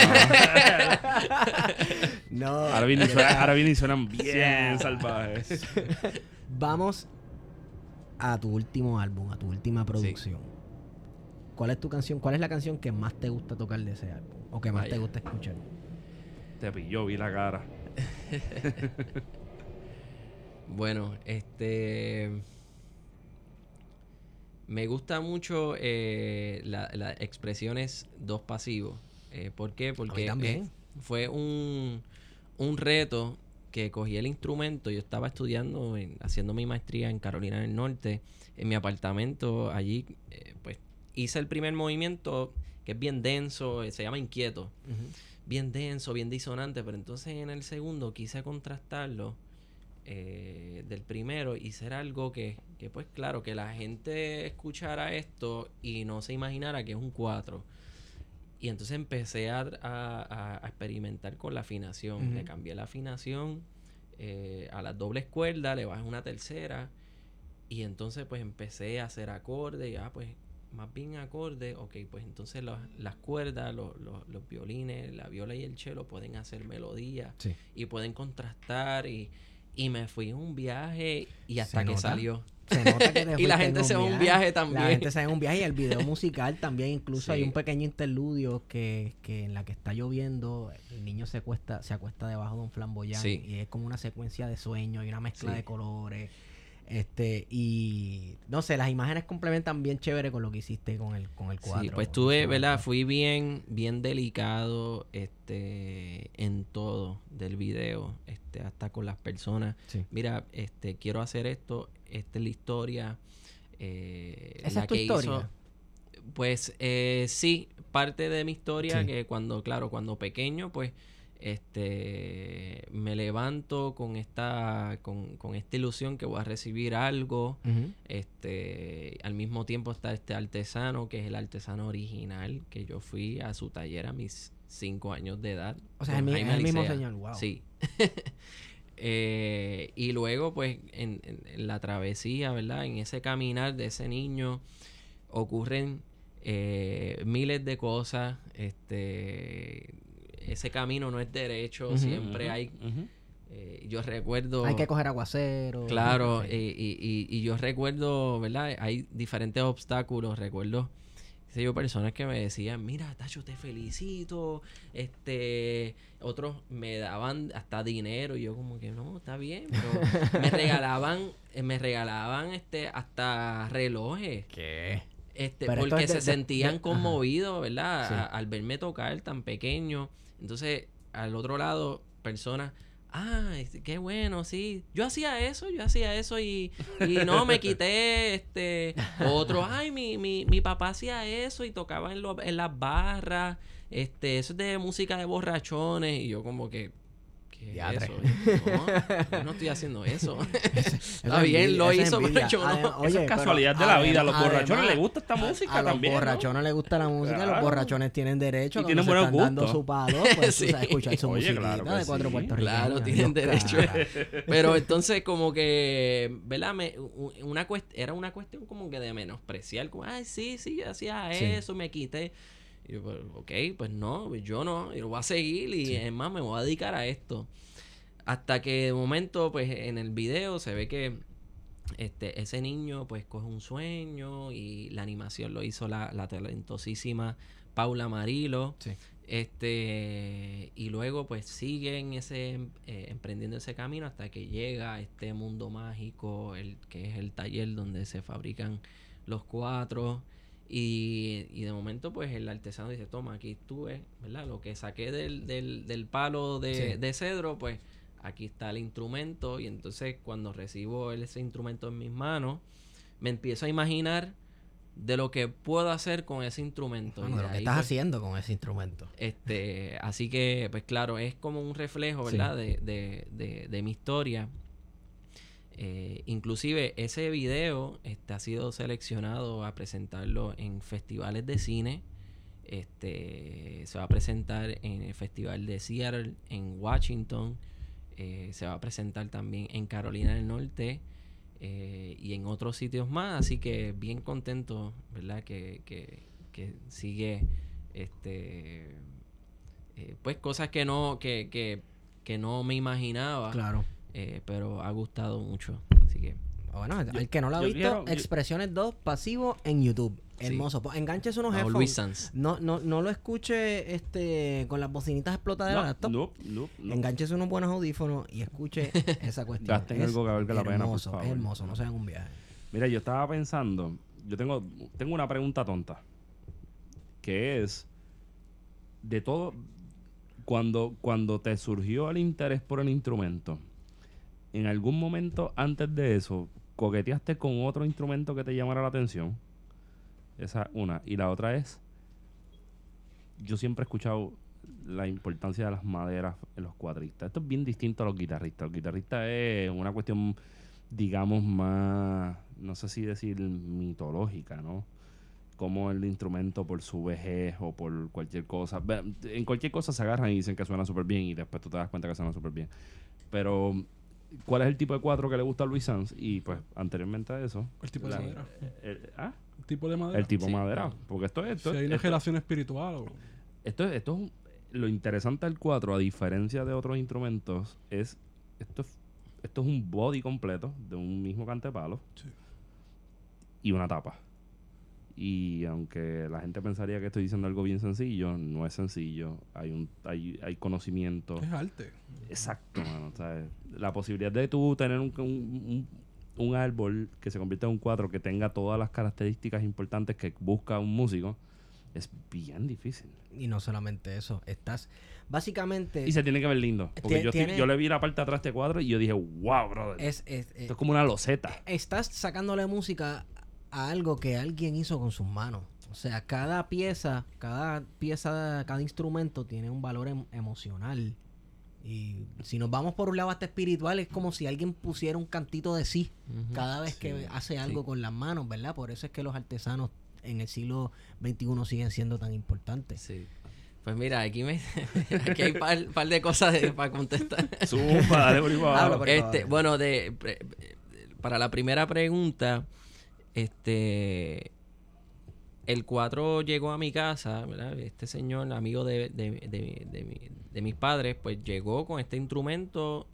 No, ahora, viene, y suena- ahora viene y suenan bien salvajes. Vamos a tu último álbum, a tu última producción. ¿Cuál es tu canción? ¿Cuál es la canción que más te gusta tocar de ese álbum? O que más Vaya. te gusta escuchar. Te pilló, vi la cara. Bueno, este. Me gusta mucho eh, la- las expresiones dos pasivos. Eh, ¿Por qué? Porque también. eh, fue un, un reto que cogí el instrumento. Yo estaba estudiando, en- haciendo mi maestría en Carolina del Norte, en mi apartamento. Allí, eh, pues, hice el primer movimiento que es bien denso, eh, se llama inquieto. Bien denso, bien disonante, pero entonces en el segundo quise contrastarlo eh, del primero y ser algo que, que, pues claro, que la gente escuchara esto y no se imaginara que es un 4. Y entonces empecé a, a- experimentar con la afinación. Le cambié la afinación eh, a las dobles cuerdas, le bajé una tercera. Y entonces pues empecé a hacer acordes. Y ah, pues más bien acordes. Ok, pues entonces las- las cuerdas, los, los- los violines, la viola y el cello pueden hacer melodía. Sí. Y pueden contrastar. Y, y me fui en un viaje y hasta que nota. salió. Se nota que te Y la gente se va un viaje también. La gente se va un viaje y el video musical también. Incluso hay un pequeño interludio que, que en la que está lloviendo, el niño se acuesta, se acuesta debajo de un flamboyán Sí. y es como una secuencia de sueños y una mezcla Sí. de colores. Este, y no sé, las imágenes complementan bien chévere con lo que hiciste con el, con el cuadro. Sí, pues tuve, ¿verdad? Fui bien, bien delicado, este, en todo del video, este, hasta con las personas. Sí. Mira, este, quiero hacer esto, esta es la historia. eh, ¿Esa la es tu que historia? hizo- pues eh, sí, parte de mi historia Sí. que cuando, claro, cuando pequeño, pues, este, me levanto con esta, con, con esta ilusión que voy a recibir algo. Este, al mismo tiempo está este artesano, que es el artesano original, que yo fui a su taller a mis cinco años de edad. O sea, es el mismo señor, wow. Sí. Eh, y luego, pues, en, la travesía, ¿verdad? En ese caminar de ese niño ocurren eh, miles de cosas. Este, ese camino no es derecho, siempre hay. eh, yo recuerdo. Hay que coger aguacero. Claro, eh, y, y- y yo recuerdo, ¿verdad? Hay diferentes obstáculos, recuerdo, sé yo, personas que me decían, mira, Tacho, te felicito, este, otros me daban hasta dinero, y yo como que, no, está bien, pero me regalaban, eh, me regalaban, este, hasta relojes, ¿Qué? este, Pero porque es de- se de- sentían de- conmovidos, ¿verdad? Sí. A- al verme tocar tan pequeño. Entonces, al otro lado, personas, ah, este, qué bueno, sí. Yo hacía eso, yo hacía eso y, y no me quité, este, otro, ay, mi, mi, mi papá hacía eso y tocaba en, lo- en las barras, este, eso es de música de borrachones y yo como que, ¿qué es Diatre. eso? No, yo no estoy haciendo eso. Está es bien, lo es hizo, pero yo no. Oye, es pero casualidad de la vida. A los borrachones les gusta esta música a los también. ¿no? borrachones les gusta la música, los Claro. borrachones tienen derecho, Y tienen buenos están dando gustos. su palo, pues Sí. tú sabes, escuchar su Oye, musiquita claro de cuatro sí. puertorriqueños. Claro, tienen derecho. Pero entonces como que, ¿verdad? Me, una cuest- era una cuestión como que de menospreciar, como, ay, sí, sí, yo hacía eso, me quité. Y yo, pues, ok, pues no, yo no, yo voy a seguir y es más, me voy a dedicar a esto. Hasta que de momento, pues en el video se ve que este, ese niño pues coge un sueño y la animación lo hizo la, la talentosísima Paula Marilo. Sí. Este, y luego pues sigue en ese, eh, emprendiendo ese camino hasta que llega a este mundo mágico, el, que es el taller donde se fabrican los cuatro. Y, y de momento pues el artesano dice, toma, aquí estuve, ¿verdad? Lo que saqué del, del, del palo de, Sí. de cedro, pues aquí está el instrumento. Y entonces cuando recibo ese instrumento en mis manos, me empiezo a imaginar de lo que puedo hacer con ese instrumento. Bueno, Y de de lo que estás pues, haciendo con ese instrumento. este, así que, pues claro, es como un reflejo, Sí. ¿verdad? De, de, de, de mi historia. Eh, inclusive ese video este, ha sido seleccionado a presentarlo en festivales de cine. Este, se va a presentar en el Festival de Seattle, en Washington. eh, se va a presentar también en Carolina del Norte eh, y en otros sitios más. Así que bien contento, ¿verdad? Que, que, que sigue este pues cosas que no que, que, que no me imaginaba Claro. Eh, pero ha gustado mucho así que Bueno, al que no lo ha yo visto, quiero- yo- Expresiones 2 pasivo en YouTube. Sí. Hermoso. Pues, Enganches unos. Luis Sanz No, no, no lo escuche este con las bocinitas explotadas de la No, laptop. no, no, no. Enganches unos buenos audífonos y escuche esa cuestión. Gasten Es algo que valga la pena, por hermoso, favor. Hermoso, no sean un viaje. Mira, yo estaba pensando, yo tengo, tengo una pregunta tonta. Que es, de todo, cuando, cuando te surgió el interés por el instrumento, ¿en algún momento antes de eso coqueteaste con otro instrumento que te llamara la atención? Esa una. Y la otra es, yo siempre he escuchado la importancia de las maderas en los cuadristas. Esto es bien distinto a los guitarristas. Los guitarristas es una cuestión, digamos, más, no sé si decir mitológica, ¿no? Como el instrumento por su vejez o por cualquier cosa. En cualquier cosa se agarran y dicen que suena súper bien y después tú te das cuenta que suena súper bien. Pero, ¿cuál es el tipo de cuatro que le gusta a Luis Sanz? Y pues, anteriormente a eso... El tipo de la- madera. el- ¿ah? El tipo de madera. El tipo Sí. madera. Porque esto es... Esto, si hay una esto- relación espiritual o... esto, es- esto es un- lo interesante del 4, a diferencia de otros instrumentos, es esto, es- esto es un body completo de un mismo cantepalo Sí. y una tapa. Y aunque la gente pensaría que estoy diciendo algo bien sencillo, no es sencillo. Hay un hay, hay conocimiento. Es arte. Exacto, mano. ¿sabes? La posibilidad de tú tener un, un, un- un árbol que se convierta en un cuadro que tenga todas las características importantes que busca un músico es bien difícil. Y no solamente eso, estás básicamente Y se tiene que ver lindo. Porque yo, estoy- tiene- yo le vi la parte de atrás de este cuadro y yo dije, wow, brother. es, es- esto es como una loseta. estás sacándole música a algo que alguien hizo con sus manos. O sea, cada pieza, cada pieza, cada instrumento tiene un valor em- emocional. Y si nos vamos por un lado hasta espiritual, es como si alguien pusiera un cantito de sí cada vez que hace algo con las manos, ¿verdad? Por eso es que los artesanos en el siglo XXI siguen siendo tan importantes. Sí. Pues mira, aquí me aquí hay un par, par de cosas de- para contestar. Por Habla, abajo. por Este, bueno, de pre- para la primera pregunta, este el 4 llegó a mi casa, ¿verdad? Este señor, amigo de, de, de- de mi- de mis padres, pues llegó con este instrumento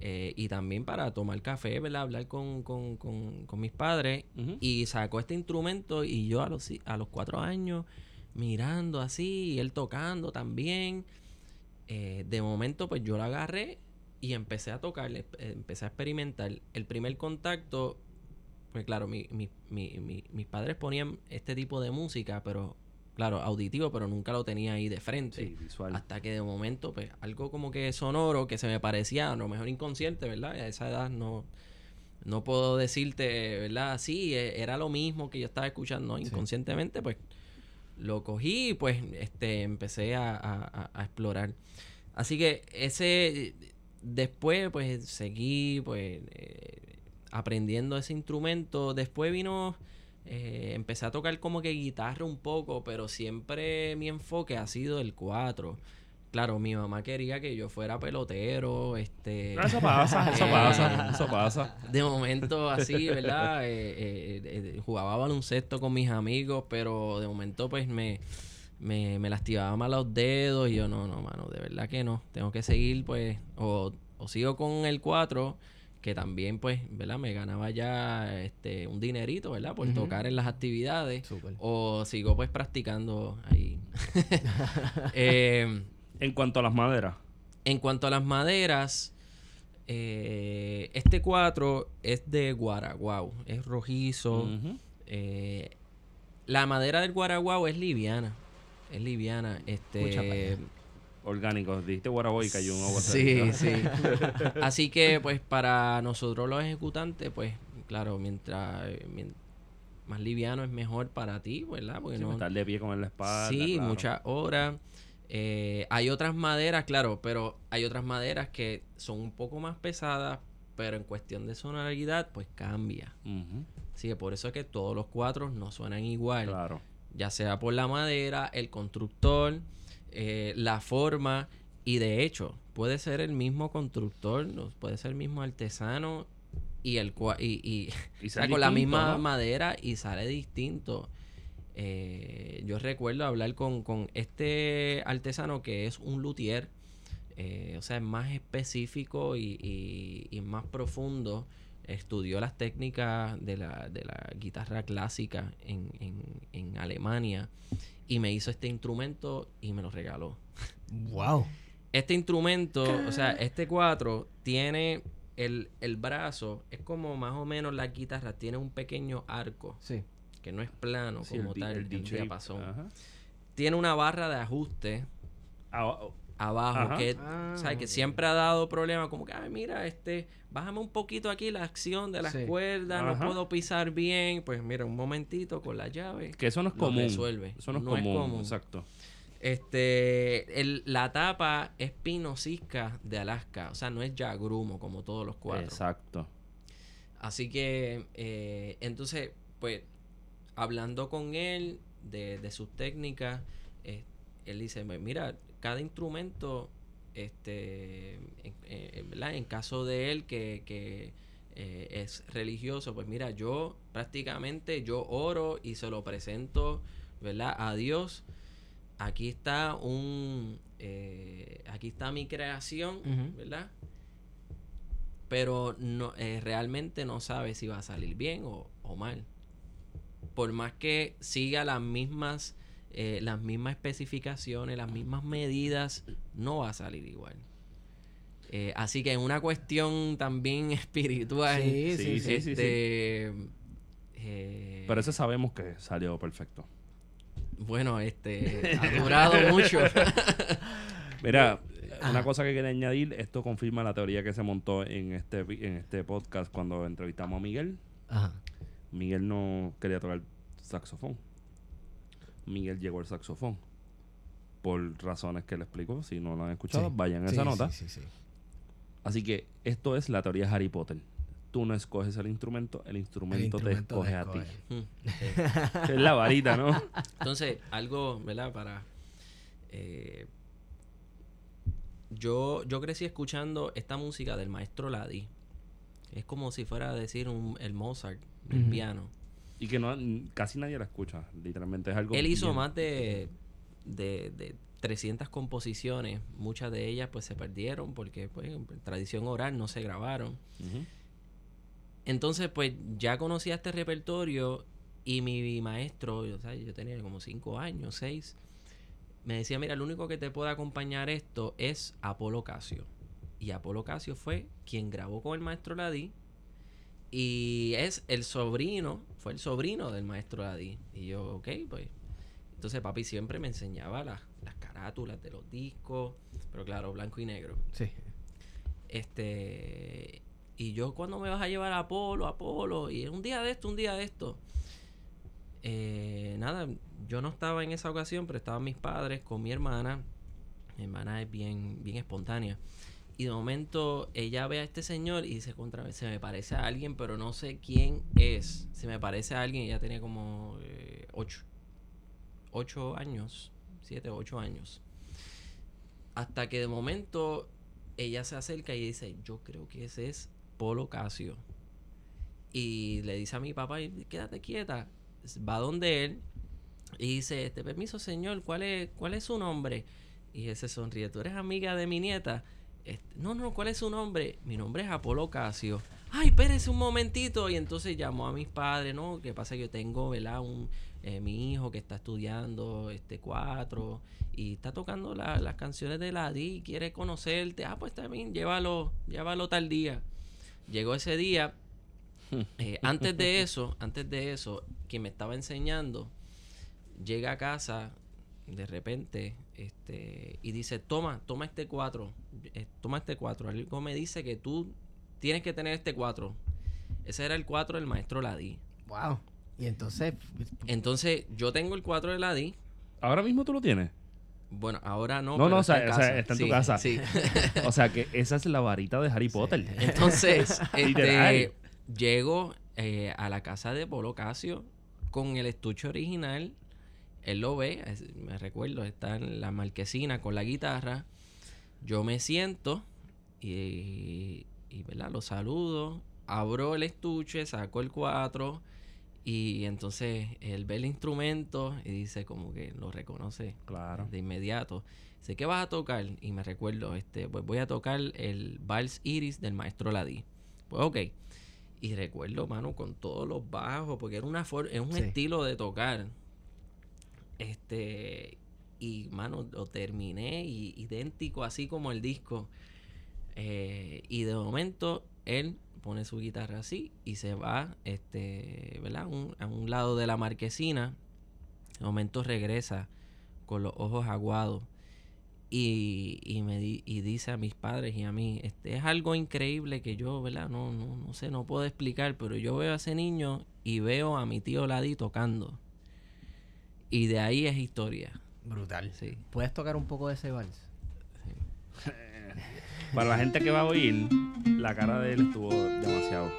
eh, y también para tomar café, ¿verdad? Hablar con, con, con, con mis padres. Y sacó este instrumento y yo a los, a los cuatro años mirando así y él tocando también. Eh, de momento pues yo lo agarré y empecé a tocar, empecé a experimentar. El primer contacto, pues claro, mi- mi- mi- mi- mis padres ponían este tipo de música, pero claro, auditivo, pero nunca lo tenía ahí de frente. Sí, visual. Hasta que de momento, pues, algo como que sonoro, que se me parecía, a lo mejor inconsciente, ¿verdad? A esa edad no, no puedo decirte, ¿verdad? Sí, e- era lo mismo que yo estaba escuchando, inconscientemente, pues, lo cogí y pues, este, empecé a, a- a- a explorar. Así que ese, después, pues, seguí, pues, eh, aprendiendo ese instrumento. Después vino... Eh, empecé a tocar como que guitarra un poco, pero siempre mi enfoque ha sido el 4. Claro, mi mamá quería que yo fuera pelotero, este... Eso pasa, eso eh, pasa, eso pasa. De momento así, ¿verdad? Eh, eh, eh, jugaba baloncesto con mis amigos, pero de momento pues me, me, me lastimaba más los dedos y yo no, no, mano, de verdad que no. Tengo que seguir pues, o, o sigo con el 4, que también pues, ¿verdad? Me ganaba ya este un dinerito, ¿verdad? Por tocar en las actividades. Súper. O sigo pues practicando ahí. eh, En cuanto a las maderas, en cuanto a las maderas, eh, este 4 es de guaraguao, es rojizo. eh, la madera del guaraguao es liviana, es liviana. Este. Orgánicos. Dijiste Guaraboy y un agua sí, sí. Así que, pues, para nosotros los ejecutantes, pues, claro, mientras eh, más liviano es mejor para ti, ¿verdad? Porque no, Estar de pie con la espalda. Sí, claro. muchas horas. Eh, hay otras maderas, claro, pero hay otras maderas que son un poco más pesadas, pero en cuestión de sonoridad, pues cambia. Ujú, Así que por eso es que todos los cuatro no suenan igual. Claro. Ya sea por la madera, el constructor, eh, la forma. Y de hecho, puede ser el mismo constructor, no- puede ser el mismo artesano y el y, y, Y o sea, ser con la misma ¿no? madera y sale distinto. Eh, yo recuerdo hablar con, con este artesano que es un luthier, eh, o sea, es más específico y, y- y más profundo. Estudió las técnicas de la, de la guitarra clásica en, en- en Alemania y me hizo este instrumento y me lo regaló. Wow. Este instrumento, o sea, este 4 tiene el, el brazo, es como más o menos la guitarra, tiene un pequeño arco Sí. que no es plano Sí, como tal, el diapasón. Tiene una barra de ajuste Ah, abajo Ajá. que, Ah, ¿sabes? que siempre ha dado problemas como que, ay, mira, este, bájame un poquito aquí la acción de las Sí. cuerdas, Ajá. no puedo pisar bien. Pues mira, un momentito con la llave. que eso no es común. resuelve. Eso no es No es común. común. Exacto. Este, el- la tapa es pino cisca de Alaska, o sea, no es yagrumo como todos los cuatro. Exacto. Así que, eh, entonces, pues, hablando con él de, de sus técnicas, eh, él dice, "Mi- mira, cada instrumento, este, en, eh, ¿verdad? en caso de él que, que, eh, es religioso, pues mira, yo prácticamente, yo oro y se lo presento, ¿verdad? A Dios. Aquí está un, eh, aquí está mi creación. ¿verdad? pero no realmente no sabe si va a salir bien o, o mal. Por más que siga las mismas eh, las mismas especificaciones, las mismas medidas, no va a salir igual. Eh, así que en una cuestión también espiritual, Sí, sí, Sí, sí. sí, sí. este, eh, Pero ese sabemos que salió perfecto. bueno, este ha durado mucho. Mira, una Ajá. cosa que quería añadir, esto confirma la teoría que se montó en este en este podcast cuando entrevistamos a Miguel. Ajá. Miguel no quería tocar saxofón. Miguel llegó al saxofón. Por razones que le explicó. Si no lo han escuchado, Sí. vayan a Sí, esa nota. sí, sí. Así que esto es la teoría de Harry Potter. Tú no escoges el instrumento, el instrumento, instrumento te te escoge a ti. Mm. es la varita, ¿no? Entonces, algo, ¿verdad? Para. eh, yo, yo crecí escuchando esta música del maestro Ladi. Es como si fuera a decir un, el Mozart del Ujú. piano. Y que no casi nadie la escucha. Literalmente es algo. Él hizo bien- más de, de, de 300 composiciones. Muchas de ellas pues se perdieron porque pues en tradición oral no se grabaron. Entonces, pues ya conocía este repertorio y mi maestro, o sea, yo tenía como cinco años, seis, me decía, mira, lo único que te puede acompañar esto es Apolo Casio. Y Apolo Casio fue quien grabó con el maestro Ladí y es el sobrino, fue el sobrino del maestro Ladí. Y yo, ok, pues. Entonces papi siempre me enseñaba las, las carátulas de los discos, pero claro, blanco y negro. Sí. Este. Y yo, cuando me vas a llevar a Apolo, Apolo? Y un día de esto, un día de esto. Eh, nada, yo no estaba en esa ocasión, pero estaban mis padres con mi hermana. Mi hermana es bien, bien espontánea. Y de momento ella ve a este señor y dice, contra se me parece a alguien, pero no sé quién es. Se me parece a alguien, ella tenía como eh, ocho, ocho años, siete ocho años. Hasta que de momento ella se acerca y dice, yo creo que ese es Polo Casio. Y le dice a mi papá, quédate quieta. Va donde él y dice, este permiso señor, ¿cuál es, cuál es su nombre? Y él se sonríe, ¿tú eres amiga de mi nieta? Este, no, no, ¿cuál es su nombre? Mi nombre es Apolo Casio. Ay, espérese un momentito. Y entonces llamó a mis padres, ¿no? Que pasa que yo tengo, ¿verdad? Un, eh, mi hijo que está estudiando este cuatro y está tocando la- las canciones de la y quiere conocerte. Ah, pues también, llévalo, llévalo tal día. Llegó ese día. eh, antes de eso, antes de eso, quien me estaba enseñando llega a casa de repente este y dice toma toma este cuatro eh, toma este cuatro algo me dice que tú tienes que tener este cuatro ese era el cuatro del maestro Ladi Wow. Y entonces, entonces yo tengo el cuatro de Ladi Ahora mismo tú lo tienes. bueno ahora no No, pero no, o está sea, en o sea, casa. está en tu casa. sí O sea que esa es la varita de Harry Potter. Entonces, este, llego eh, a la casa de Polo Casio con el estuche original. Él lo ve, es- me recuerdo, está en la marquesina con la guitarra. Yo me siento y, y ¿verdad? lo saludo, abro el estuche, saco el 4 y entonces él ve el instrumento y dice como que lo reconoce Claro. de inmediato. Dice, ¿qué vas a tocar? Y me recuerdo, este, pues voy a tocar el Vals Iris del maestro Ladí. Pues ok. Y recuerdo, mano, con todos los bajos, porque era una es un Sí. estilo de tocar. Este, y mano, lo terminé idéntico así como el disco. Eh, y de momento, él pone su guitarra así y se va, este, ¿verdad? A un lado de la marquesina. De momento regresa con los ojos aguados y, y me y dice a mis padres y a mí, este, es algo increíble que yo, ¿verdad? No, no, no sé, no puedo explicar, pero yo veo a ese niño y veo a mi tío Ladi tocando. Y de ahí es historia. Brutal. Sí. ¿Puedes tocar un poco de ese vals? Para la gente que va a oír, la cara de él estuvo demasiado.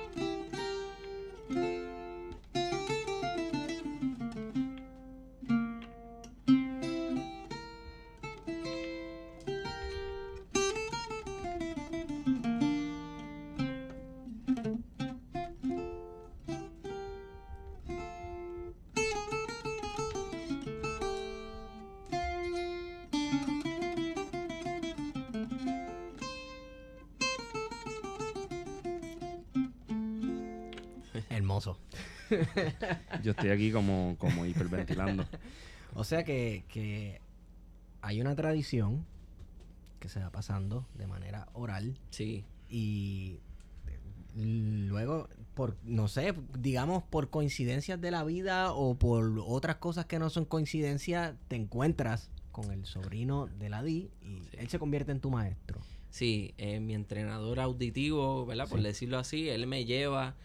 Yo estoy aquí como, como hiperventilando. O sea que, que hay una tradición que se va pasando de manera oral Sí. y luego por no sé digamos por coincidencias de la vida o por otras cosas que no son coincidencias te encuentras con el sobrino de la Di y él se convierte en tu maestro Sí, eh, mi entrenador auditivo, ¿verdad? Por decirlo así, él me lleva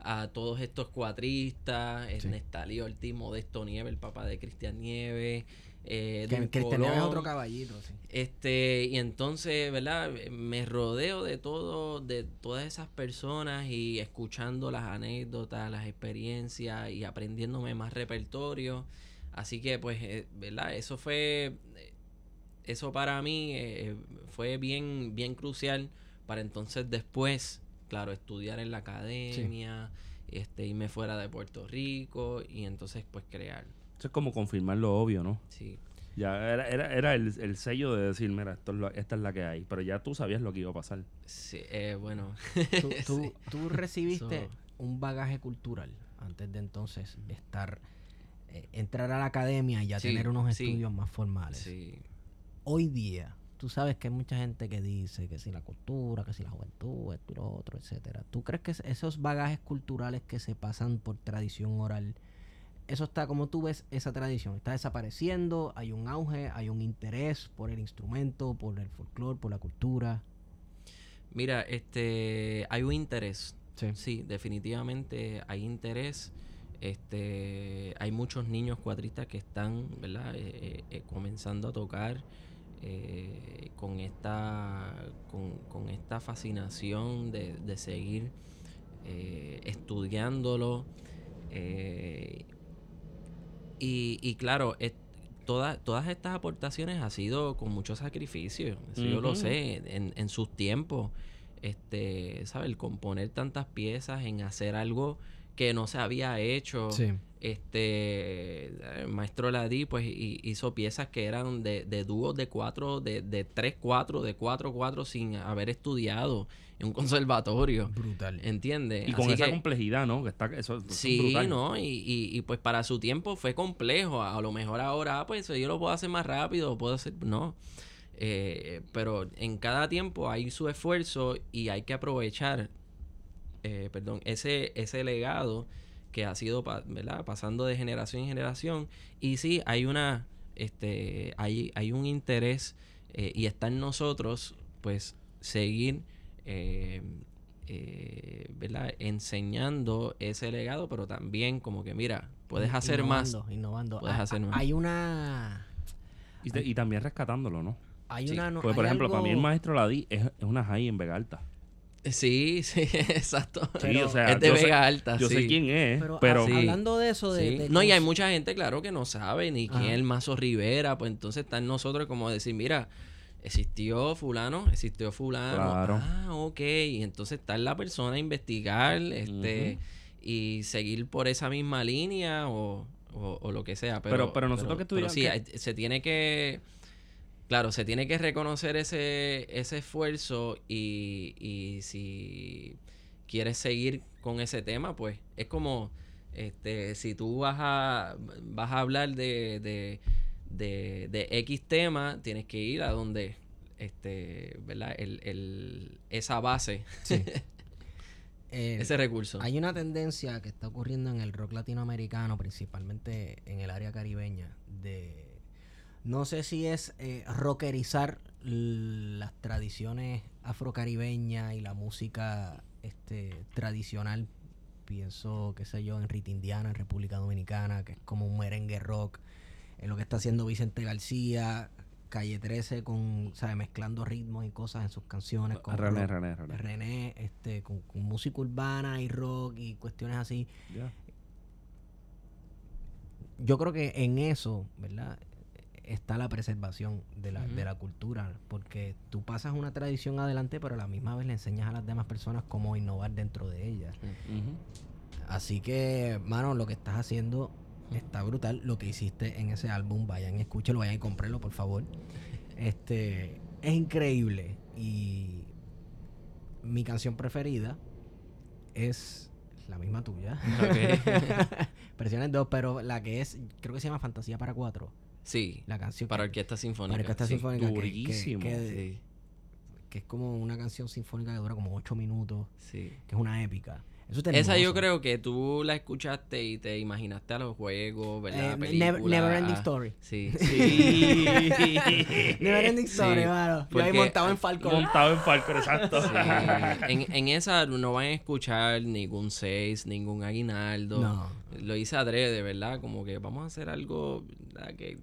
a todos estos cuatristas, Sí. Nestalí Ortiz, Modesto Nieves, el papá de Cristian Nieves, eh, que Cristian Nieves es otro caballito sí. Este, y entonces, ¿verdad? Me rodeo de todo, de todas esas personas y escuchando las anécdotas, las experiencias y aprendiéndome más repertorio. Así que, pues, eh, ¿verdad? Eso fue, eh, eso para mí eh, fue bien, bien crucial para entonces después, claro, estudiar en la academia, este, irme fuera de Puerto Rico y entonces, pues, crear. Eso es como confirmar lo obvio, ¿no? Sí. Ya era, era, era el, el sello de decir, mira, esto es lo- esta es la que hay. Pero ya tú sabías lo que iba a pasar. Sí, eh, bueno. tú, tú- Sí. tú recibiste un bagaje cultural antes de entonces estar eh, entrar a la academia y ya Sí, tener unos sí. estudios más formales Sí. hoy día, tú sabes que hay mucha gente que dice que si la cultura, que si la juventud, esto y lo otro, etcétera. ¿Tú crees que es- esos bagajes culturales que se pasan por tradición oral, eso está como tú ves esa tradición? ¿Está desapareciendo? ¿Hay un auge? ¿Hay un interés por el instrumento, por el folclore, por la cultura? Mira, este, hay un interés. Sí. Sí, definitivamente hay interés. Este, hay muchos niños cuatristas que están, ¿verdad? Eh, eh, eh, comenzando a tocar eh, con esta, con, con esta fascinación de, de seguir eh, estudiándolo. eh, y, y claro, es- toda- todas estas aportaciones ha sido con mucho sacrificio. Eso yo lo sé, en, en sus tiempos. Este, ¿sabes? El componer tantas piezas, en hacer algo que no se había hecho. Este, el maestro Ladí, pues hi- hizo piezas que eran de, de dúos de cuatro, de, de tres, cuatro, de cuatro, cuatro, sin haber estudiado en un conservatorio. Brutal. ¿Entiendes? Y con Así esa que- complejidad, ¿no? Que está, eso, eso es Sí, brutal. ¿no? Y, y, y pues para su tiempo fue complejo. A lo mejor ahora, ah, pues yo lo puedo hacer más rápido, puedo hacer. No. Eh, pero en cada tiempo hay su esfuerzo y hay que aprovechar, eh, perdón, ese, ese legado que ha sido ¿verdad? pasando de generación en generación. Y sí, hay una, este, hay, hay un interés eh, y está en nosotros, pues, seguir eh, eh, ¿verdad? enseñando ese legado, pero también como que, mira, puedes hacer más. Innovando, Innovando. Puedes Ah, hacer más. Hay una... Y, te- y también rescatándolo, ¿no? Hay Sí, una... no- Porque, por hay ejemplo, para mí el maestro Ladí es, es una high en Vega Alta. Sí, sí, exacto. Sí, Pero o sea, es de yo sé- Vega Alta, Yo sé sí. quién es, Pero, pero, ah, Sí. hablando de eso, de, Sí. de No, y hay mucha gente, claro, que no sabe ni quién es el Mazo Rivera, pues entonces está en nosotros como decir, mira, existió fulano, existió fulano. Claro. Ah, ok. Y entonces está en la persona a investigar, este, y seguir por esa misma línea o, o- o lo que sea. Pero, Pero- pero nosotros que pero estudiamos sí, que- hay- se tiene que... Claro, se tiene que reconocer ese, ese esfuerzo y, y si quieres seguir con ese tema, pues es como este si tú vas a vas a hablar de, de, de, de X tema, tienes que ir a donde este, ¿verdad? El, el, esa base Sí. eh, ese recurso. hay una tendencia que está ocurriendo en el rock latinoamericano, principalmente en el área caribeña, de no sé si es eh, rockerizar las tradiciones afrocaribeñas y la música este tradicional. Pienso, qué sé yo, en Rita Indiana, en República Dominicana, que es como un merengue rock. En lo que está haciendo Vicente García, Calle 13, con, ¿sabes? mezclando ritmos y cosas en sus canciones. Con René, rock. René, René. René, este, con, con música urbana y rock y cuestiones así. Yo creo que en eso, ¿verdad? Está la preservación de la, de la cultura, porque tú pasas una tradición adelante, pero a la misma vez le enseñas a las demás personas cómo innovar dentro de ella. Así que, mano, lo que estás haciendo está brutal. Lo que hiciste en ese álbum, vayan y escúchelo, vayan y cómprenlo, por favor. Este, es increíble. Y mi canción preferida es la misma tuya. Ok. Versiones dos, pero la que es, creo que se llama Fantasía para cuatro. Sí, La canción para que, orquesta sinfónica. para orquesta sí. sinfónica. que- durísimo. Que, Sí, que es como una canción sinfónica que dura como ocho minutos, sí. que es una épica. Eso es Esa yo creo que tú la escuchaste y te imaginaste a los juegos, ¿verdad? Eh, Película. Never, Never Ending Story. Sí. Sí. Never Ending Story, Sí, mano. Yo ahí montado en Falcon. Montado en Falcon, exacto. Sí. En, en esa no van a escuchar ningún seis, ningún aguinaldo. No. Lo hice adrede, ¿verdad? Como que vamos a hacer algo que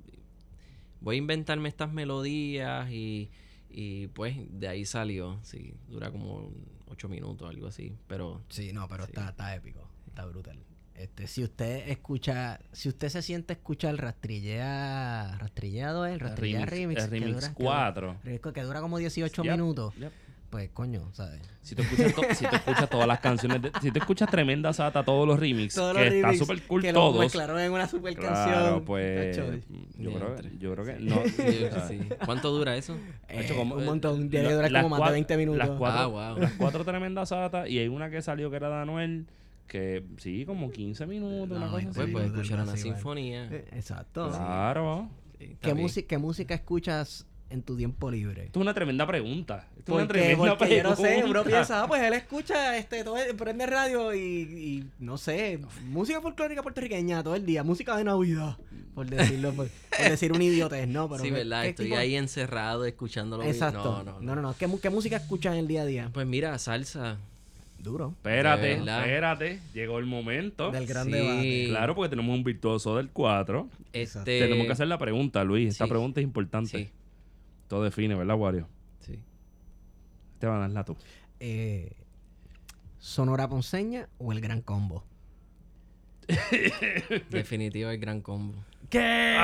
voy a inventarme estas melodías y, y pues de ahí salió. Sí, dura como ocho minutos, algo así. Pero Sí, no, pero Sí. está, está épico. Está brutal. Este, si usted escucha, si usted se siente a escuchar Rastrillea, Rastrilleado es, Rastrillea Remix, que remix dura- que 4. dura- Que, dura como 18 Yep, minutos. yep. Pues coño, ¿sabes? Si tú escuchas, to- si tú escuchas todas las canciones, de- si tú escuchas Tremenda Sata, todos los remixes, Todos que los está súper cool que lo todos. mezclaron en una super Claro, canción. pues Tacho, yo creo, Diantre. yo creo que no. sí, sí. ¿cuánto dura eso? eh, hecho, como- un montón. la- Debe durar como más de cuatro- 20 minutos. Las cuatro, Ah, wow. las cuatro tremendas satas y hay una que salió que era de Anuel, que sí, como 15 minutos, una No, cosa y así. Pues puedes sí, escuchar una sinfonía. Eh, Exacto. Claro. Sí, ¿Qué, música, ¿Qué música escuchas en tu tiempo libre? Esto es una tremenda pregunta. Esto es una Porque, tremenda porque yo no sé, bro piensa, ah, pues él escucha, este, todo, el- prende radio y, y, no sé, música folclórica puertorriqueña todo el día, música de Navidad, por decirlo, por, por decir un idiotez, ¿no? Pero sí, ¿qué- verdad, qué estoy tipo- ahí encerrado escuchando lo mismo. Exacto. No, no, no, no, no. ¿Qué, mu- qué música escuchas en el día a día? Pues mira, salsa. Duro. Espérate, espérate. Llegó el momento. Del gran Sí. debate. Claro, porque tenemos un virtuoso del 4. Este... Tenemos que hacer la pregunta, Luis. Esta sí. pregunta es importante. Sí, Todo define, ¿verdad, Wario? sí. Te van a darla tú. Eh, ¿Sonora Ponceña o el Gran Combo? Definitivo el gran combo. ¿Qué?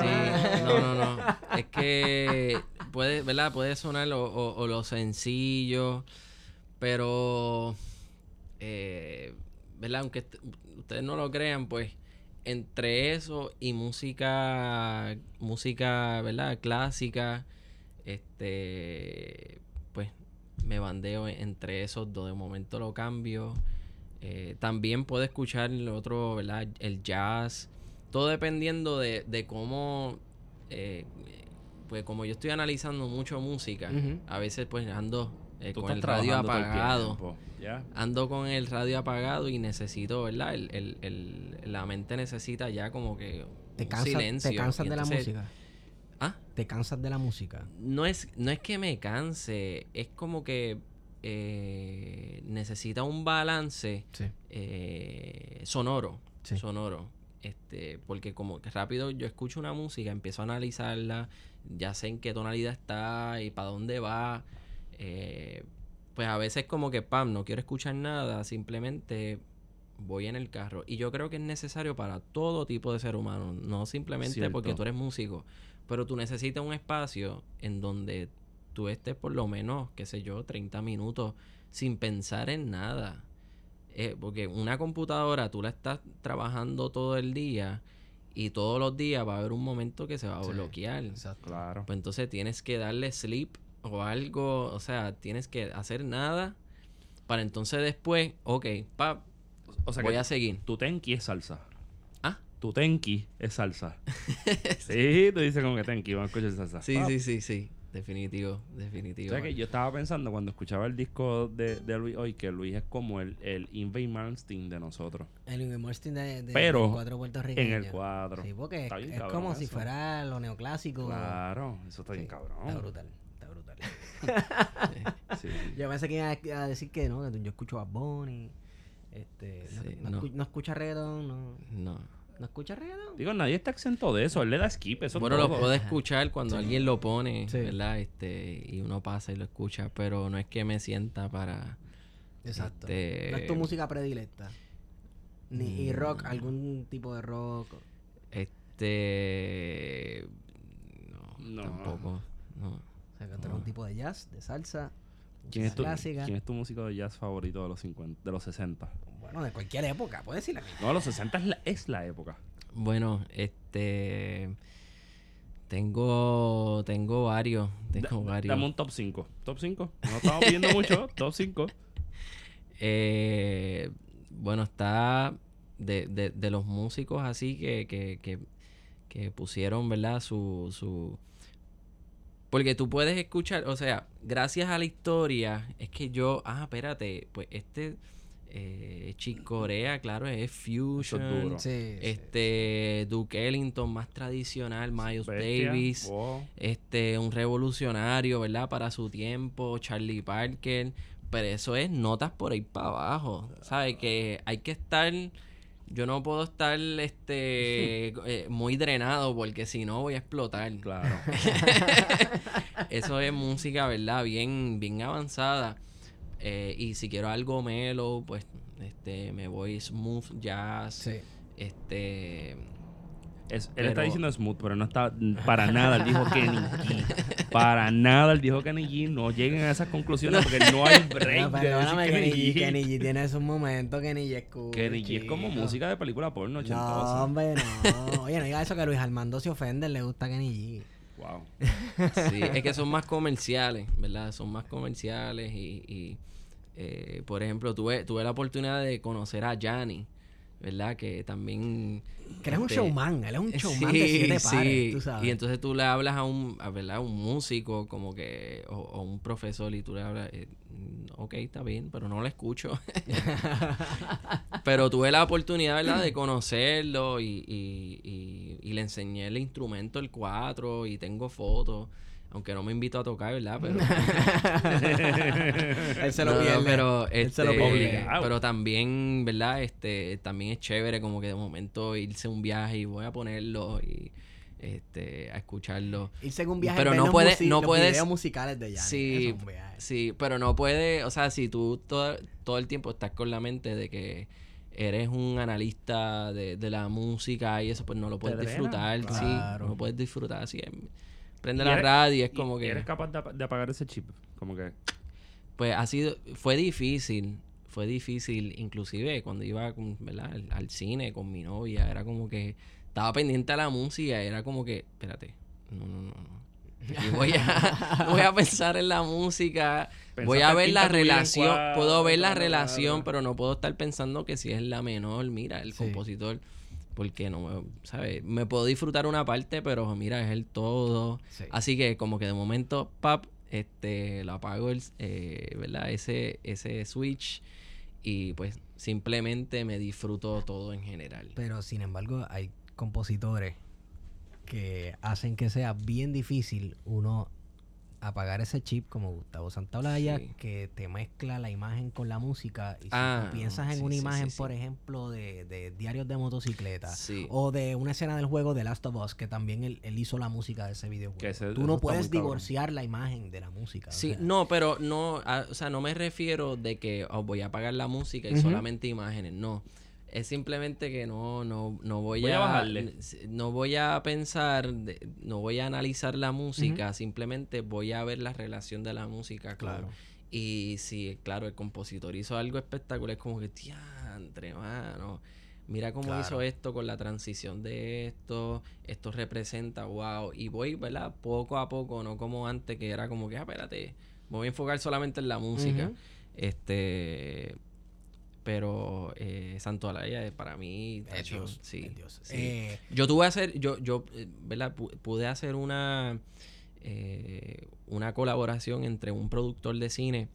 Sí, no, no, no. Es que puede, ¿verdad? Puede sonar o, o- o lo sencillo, pero, eh, ¿verdad? Aunque ustedes no lo crean, pues entre eso y música, música, ¿verdad? Clásica, este, pues me bandeo entre esos dos. De momento lo cambio. Eh, también puedo escuchar el otro, ¿verdad? El jazz. Todo dependiendo de, de cómo. eh, pues como yo estoy analizando mucho música, a veces pues ando eh, con el radio apagado. Ando con el radio apagado y necesito, ¿verdad? El, el- el- la mente necesita ya como que ¿Te un cansas, silencio. ¿te cansas de la música? Ah, ¿Te cansas de la música? no es, no es que me canse, es como que eh, necesita un balance Sí. eh, sonoro. Sí. Sonoro. Este, porque como que rápido yo escucho una música, empiezo a analizarla, ya sé en qué tonalidad está y para dónde va. Eh, pues a veces como que, pam, no quiero escuchar nada, simplemente voy en el carro. Y yo creo que es necesario para todo tipo de ser humano, no simplemente Cierto. porque tú eres músico, pero tú necesitas un espacio en donde tú estés por lo menos, qué sé yo, 30 minutos sin pensar en nada. Eh, porque una computadora tú la estás trabajando todo el día y todos los días va a haber un momento que se va a Sí, bloquear. Exacto. Claro. Pues entonces tienes que darle sleep o algo, o sea, tienes que hacer nada para entonces después, ok, pa, O sea voy que a seguir. tu tenki es salsa. Ah. Tu tenki es salsa. sí, tú dices como que tenki, vamos a escuchar salsa. Sí, sí, sí, sí. definitivo, definitivo. O sea que yo estaba pensando cuando escuchaba el disco de, de Luis hoy que Luis es como el, el Invey Malmsteen de nosotros. El Ingrid Malmsteen de, de Pero cuadro puertorriqueño. En el cuadro. Sí, porque Está bien es como si fuera lo neoclásico. Claro, eso está bien Sí, cabrón. Está brutal. Sí, sí. yo pensé que iba a decir que no, que yo escucho a Bunny. Este, no- Sí, no, no. escu- no escucha reggaeton, no, No. no escucha reggaeton. Digo, nadie está exento de eso. Él le da skip, eso Bueno, lo puedo escuchar cuando Sí. alguien lo pone, Sí. ¿verdad? Este, y uno pasa y lo escucha, pero no es que me sienta para... Exacto. Este- No es tu música predilecta. Ni y rock, Mm. algún tipo de rock. Este... No, No. tampoco. No. O sea, que tú eres un tipo de jazz, de salsa, ¿Quién es, tu, clásica. ¿Quién es tu músico de jazz favorito de los 50, de los 60? Bueno, de cualquier época, puedes decir la misma. No, los 60 es la, es la época. Bueno, este... Tengo... Tengo varios. Tengo Da- varios. Dame un top 5. Top 5. No estamos viendo mucho. Top 5. Eh, bueno, está de, de, de los músicos así que, que, que, que pusieron, ¿verdad? Su, su... Porque tú puedes escuchar, o sea, gracias a la historia, es que yo, ah, espérate, pues este eh, Chick Corea, claro, es Fusion. duro. Sí, sí. Este Duke Ellington, más tradicional, Miles Bestia. Davis Wow. este, un revolucionario, ¿verdad? Para su tiempo, Charlie Parker, pero eso es notas por ahí para abajo, ¿sabes? Que hay que estar, yo no puedo estar, este, eh, muy drenado porque si no voy a explotar. Claro. Eso es música, ¿verdad? Bien, bien avanzada. Eh, y si quiero algo mellow, pues, este, me voy smooth jazz, Sí. este, Es- él Pero- está diciendo smooth, pero no está para nada. Él dijo Kenny G. Para nada él dijo Kenny G. No lleguen a esas conclusiones porque no hay break. No, perdóname, Kenny Kenny G. G. Kenny G tiene sus momentos, Kenny G es cool. Kenny G es como música de película porno No, ochentosa. hombre, no. Oye, no diga eso que Luis Armando se ofende, le gusta Kenny G. Wow. Sí, es que son más comerciales, ¿verdad? Son más comerciales y, y, eh, por ejemplo, tuve, tuve la oportunidad de conocer a Yanni, ¿verdad? Que también... Que él es un este, showman, él es un showman sí, de siete sí. pares, tú sabes. Y entonces tú le hablas a un, a, ¿verdad? un músico como que, o, o un profesor y tú le hablas, eh, mm, ok, está bien, pero no lo escucho. pero tuve la oportunidad, ¿verdad? De conocerlo y, y, y, y le enseñé el instrumento, el 4, y tengo fotos. Aunque no me invito a tocar, ¿verdad? Pero, él se lo no, pierde. pero, Él se lo este, obligado. pero también, ¿verdad? Este, también es chévere como que de momento irse a un viaje y voy a ponerlo y este a escucharlo. Irse en un viaje Pero no los puede- no los puedes- videos musicales de Yanni. Sí, sí, pero no puede, o sea, si tú todo, todo el tiempo estás con la mente de que eres un analista de, de la música y eso, pues no lo puedes disfrutar, claro. sí, no lo puedes disfrutar así. Prende Y la eres- radio y es Y- como y que... ¿Eres capaz de, ap- de apagar ese chip? Como que... Pues ha sido, fue difícil, fue difícil, inclusive cuando iba con- ¿verdad? Al, al cine con mi novia, era como que estaba pendiente a la música, era como que, espérate, no, no, no, no. Aquí voy a, voy a pensar en la música, voy a ver la relación, puedo ver la relación, pero no puedo estar pensando que si es la menor, mira, el Sí. compositor, porque no, me- ¿sabes? Me puedo disfrutar una parte, pero mira, es el todo. Sí. Así que como que de momento, pap, este, lo apago, el, eh, ¿verdad? Ese, ese switch y pues simplemente me disfruto todo en general. Pero sin embargo, hay compositores que hacen que sea bien difícil uno apagar ese chip como Gustavo Santaolalla Sí. que te mezcla la imagen con la música y si Ah, tú piensas en sí, una sí, imagen por ejemplo de, de diarios de motocicleta o de una escena del juego de Last of Us que también él, él hizo la música de ese videojuego ese- tú no puedes cabrón. divorciar la imagen de la música o Sí, sea, no, pero no, a- o sea, no me refiero de que oh, voy a apagar la música y solamente imágenes, no. Es simplemente que no, no, no voy, Voy a a, bajarle. no voy a pensar, no voy a analizar la música, simplemente voy a ver la relación de la música. con- Claro. y si, claro, el compositor hizo algo espectacular, es como que, diantre, mano. Mira cómo Claro. hizo esto con la transición de esto. Esto representa, wow. Y voy, ¿verdad? Poco a poco, no como antes, que era como que, ah, espérate, me voy a enfocar solamente en la música. Este. Pero eh, Santo Alaya, eh, para mí, es tacho, Dios, sí, es Dios. sí. Eh, Yo tuve que hacer, yo, yo, eh, ¿verdad? Pu- Pude hacer una eh, una colaboración entre un productor de cine,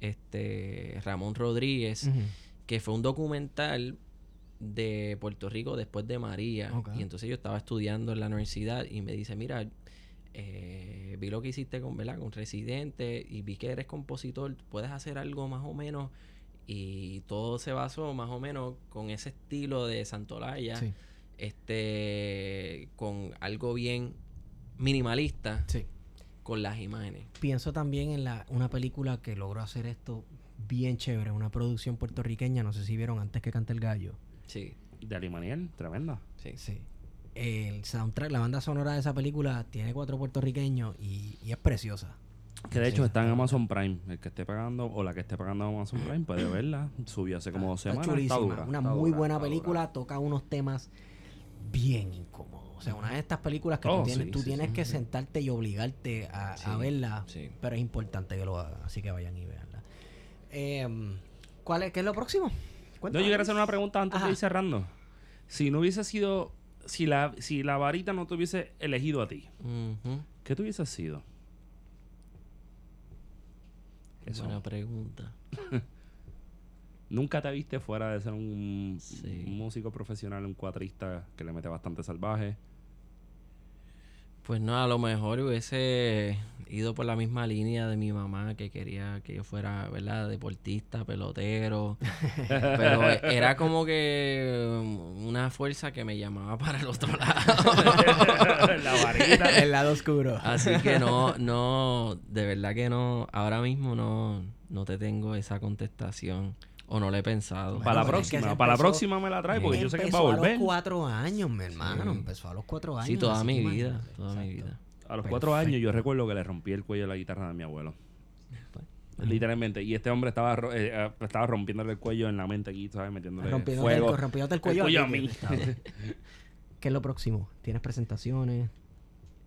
este Ramón Rodríguez, que fue un documental de Puerto Rico después de María. Y entonces yo estaba estudiando en la universidad y me dice, mira, eh, vi lo que hiciste con, ¿verdad? con Residente y vi que eres compositor, puedes hacer algo más o menos. Y todo se basó más o menos con ese estilo de Santolaya, Sí, este, con algo bien minimalista sí. con las imágenes. Pienso también en la, una película que logró hacer esto bien chévere, una producción puertorriqueña, no sé si vieron antes que cante el gallo. Sí, De Alimaniel, tremenda. sí. Sí. El soundtrack, la banda sonora de esa película tiene cuatro puertorriqueños y, y es preciosa. Que de hecho está en Amazon Prime. El que esté pagando o la que esté pagando Amazon Prime puede verla. Subió hace como dos semanas. Está dura, una está muy dura, buena dura. película, toca unos temas bien incómodos. O sea, una de estas películas que Oh, tú tienes, sí, tú sí, tienes sí. que sentarte y obligarte a, verla. Pero es importante que lo hagan, así que vayan y veanla. Em, ¿cuál es, ¿Qué es lo próximo? No, yo quiero hacer una pregunta antes Ajá. de ir cerrando. Si no hubiese sido. Si la, si la varita no te hubiese elegido a ti. ¿qué tú hubieses sido? Eso. Buena pregunta. ¿Nunca te viste fuera de ser un, Sí. un músico profesional, un cuatrista que le mete bastante salvaje? Pues no, a lo mejor hubiese ido por la misma línea de mi mamá que quería que yo fuera, ¿verdad? Deportista, pelotero. Pero era como que um, una fuerza que me llamaba para el otro lado. la varita. El lado oscuro. Así que no, no, de verdad que no, ahora mismo no, no te tengo esa contestación o no lo he pensado. para la Bueno, es que próxima, para la próxima me la trae porque yo sé que va a Empezó volver. los cuatro años, mi hermano. Sí. Empezó a los cuatro años. Sí, toda mi vida, imagínate. toda mi vida. A los cuatro años yo recuerdo que le rompí el cuello a la guitarra de mi abuelo. Pues, Literalmente. Y este hombre estaba, eh, eh, estaba rompiéndole el cuello en la mente aquí, ¿sabes? Metiéndole Rompiéndote el, fuego. cu- rompiéndote el cuello, El cuello a a mí. ¿Qué es lo próximo? ¿Tienes presentaciones?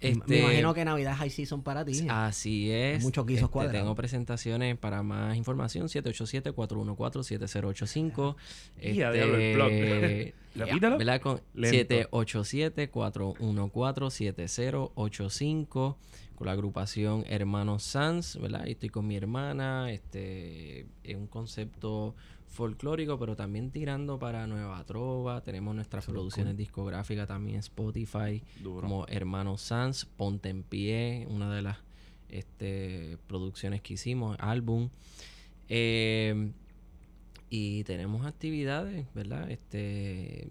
Me Este, imagino que Navidad es high season para ti. Así es. muchos guisos Este, cuadrados. Tengo presentaciones para más información. 787-414-7085. Y a diablo el blog. Repítelo. ¿Verdad? Con Lento. 787-414-7085 con la agrupación Hermanos Sans, ¿verdad? Y estoy con mi hermana, este es un concepto folclórico, pero también tirando para Nueva Trova. Tenemos nuestras producciones discográficas también en Spotify, Duro. como Hermanos Sans, Ponte en Pie, una de las este, producciones que hicimos, álbum. Eh, y tenemos actividades, ¿verdad? Este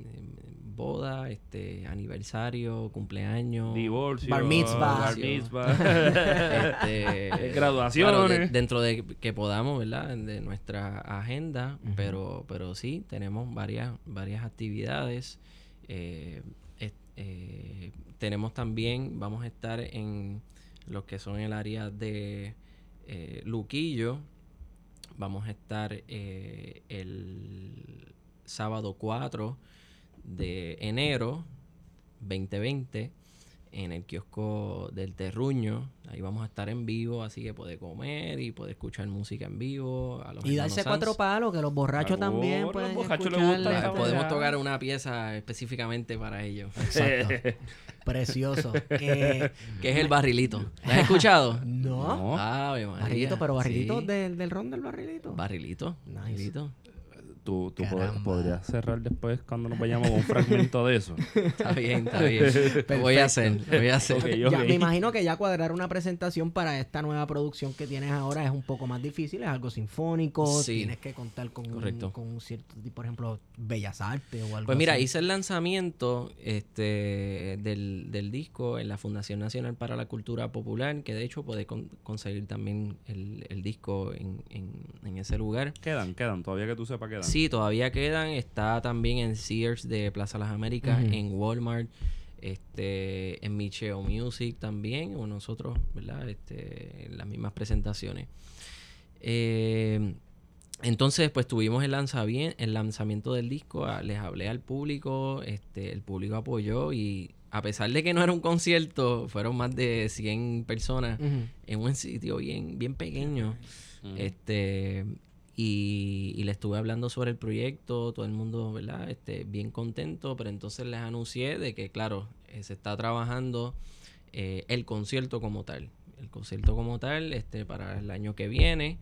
boda, este aniversario, cumpleaños, Divorcio. Bar mitzvah. Bar mitzvah. este, Graduaciones. claro, de- dentro de que podamos, ¿verdad? De nuestra agenda, pero, pero sí, tenemos varias, varias actividades. Eh, eh, tenemos también, vamos a estar en lo que son el área de eh, Luquillo. Vamos a estar eh, el sábado 4 de enero 2020 en el kiosco del Terruño. Ahí vamos a estar en vivo, así que puede comer y puede escuchar música en vivo. A los Y darse Sanz. cuatro palos, que los borrachos también los pueden borrachos Podemos Ya. tocar una pieza específicamente para ellos. Exacto. Precioso. Eh, Que es el barrilito. ¿La has escuchado? no. Barrilito, pero barrilito Sí. del, del ron del barrilito. Barrilito. Nice. barrilito. Tú, tú pod- Caramba. podrías cerrar después cuando nos vayamos con un fragmento de eso. Está bien, está bien. Lo voy a hacer, lo voy a hacer. Ya, me imagino que ya cuadrar una presentación para esta nueva producción que tienes ahora es un poco más difícil, es algo sinfónico, Sí. tienes que contar con, un, con un cierto tipo, por ejemplo, bellas artes o algo Pues mira, así. hice el lanzamiento este, del, del disco en la Fundación Nacional para la Cultura Popular, que de hecho con- conseguir también el, el disco en, en- en ese lugar. Quedan, quedan. Todavía que tú sepas quedan. Sí, todavía quedan. Está también en Sears de Plaza Las Américas, en Walmart, este, en Micheo Music también, o nosotros, ¿verdad? Este, en las mismas presentaciones. Eh, entonces, pues tuvimos el, el lanzamiento del disco, les hablé al público, este, el público apoyó y a pesar de que no era un concierto, fueron más de 100 personas en un sitio bien, bien pequeño. Este, y, y le estuve hablando sobre el proyecto, todo el mundo, ¿verdad? Este, bien contento, pero entonces les anuncié de que, claro, eh, se está trabajando eh, el concierto como tal, el concierto como tal este para el año que viene,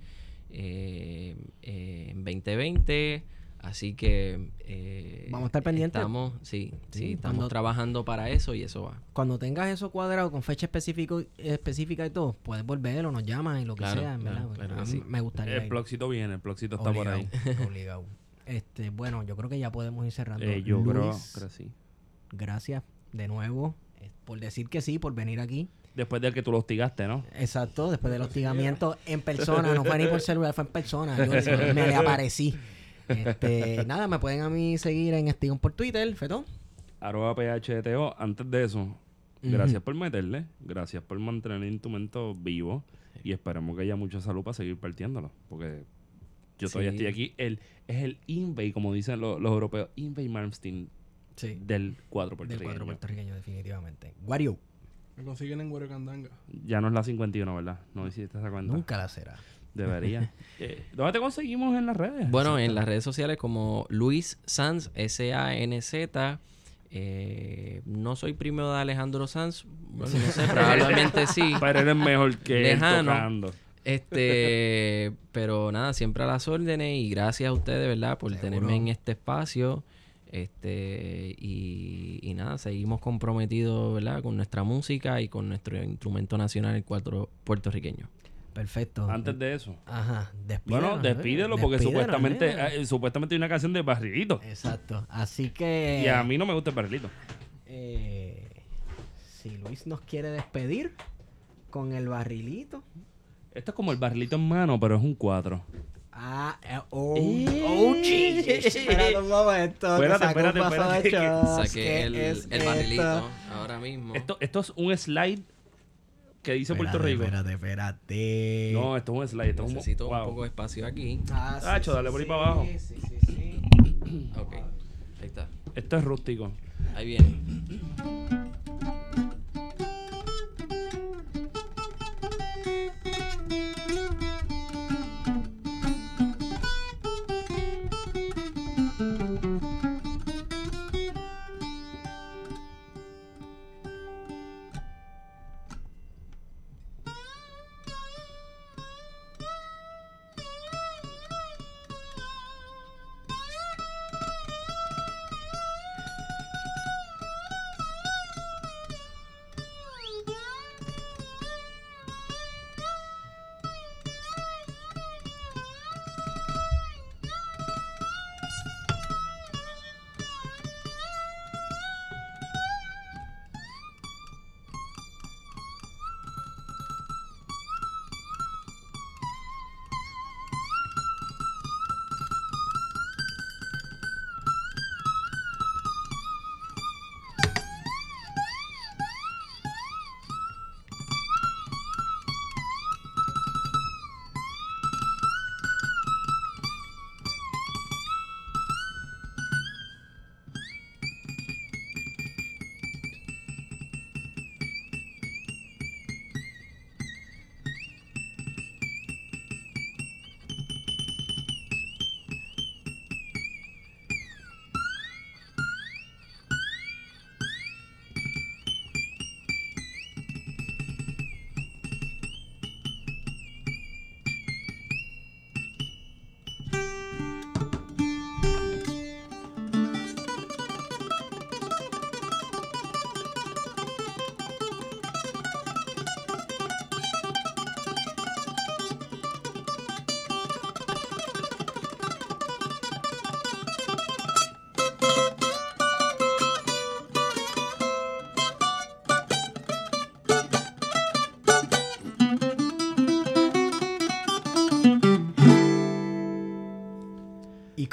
eh, en 2020. Así que eh, Vamos a estar pendientes. Estamos, sí, sí, Sí, estamos cuando- trabajando para eso y eso va. Cuando tengas eso cuadrado con fecha específico, específica y todo, puedes volver o nos llamas y lo que Claro, sea, en claro, verdad. claro mí sí. Me gustaría El ir. Ploxito viene, el Ploxito está por ahí. Obligado. Este, bueno, yo creo que ya podemos ir cerrando. Eh, yo creo, Luis, creo sí. Gracias de nuevo eh, por decir que sí, por venir aquí. Después de que tú lo hostigaste, ¿no? Exacto, después del hostigamiento en persona, no fue ni por celular, fue en persona. Yo me le aparecí. Este, nada, me pueden a mí seguir en Estigón por Twitter, Fetón. Arroba PHTO. Antes de eso, gracias por meterle. Gracias por mantener el instrumento vivo. Y esperemos que haya mucha salud para seguir partiéndolo. Porque yo todavía Sí. estoy aquí. El, es el Invey, como dicen los, los europeos. Invey Malmsteen Sí. del cuadro Del puertorriqueño. cuadro puertorriqueño, definitivamente. Wario, Me consiguen en Candanga. Ya no es la 51, ¿verdad? No hiciste esa cuenta. nunca la será. Debería. Eh, ¿Dónde te conseguimos en las redes? Bueno, en las redes sociales como Luis Sanz, S-A-N-Z. eh, no soy primo de Alejandro Sanz. Bueno, no sé, probablemente sí. Pero eres mejor que él Lejano. tocando. Este, pero nada, siempre a las órdenes y gracias a ustedes, ¿verdad? Por Seguro. tenerme en este espacio. Este, y, y nada, seguimos comprometidos, ¿verdad? Con nuestra música y con nuestro instrumento nacional, el cuatro puertorriqueño. Perfecto. Antes de eso. Ajá, despídelo. Bueno, despídelo porque supuestamente eh. eh, supuestamente hay una canción de Barrilito. Exacto. Así que. Y a mí no me gusta el Barrilito. eh, si Luis nos quiere despedir con el barrilito. Esto es como el Barrilito en mano, pero es un 4. Ah, eh, oh, Eh. oh. Espérate un momento. que Espérate, espérate, espérate, Saqué ¿qué el, es el esto? barrilito ahora mismo. Esto, esto es un slide que dice Puerto Espérate, Rico. Espérate, espérate. No, esto es un slide. Esto es un, Necesito wow. un poco de espacio aquí. Ah, sí, Tacho, sí, dale por ahí sí, para abajo. Sí, sí, sí. Ok, ahí está. Esto es rústico. Ahí viene.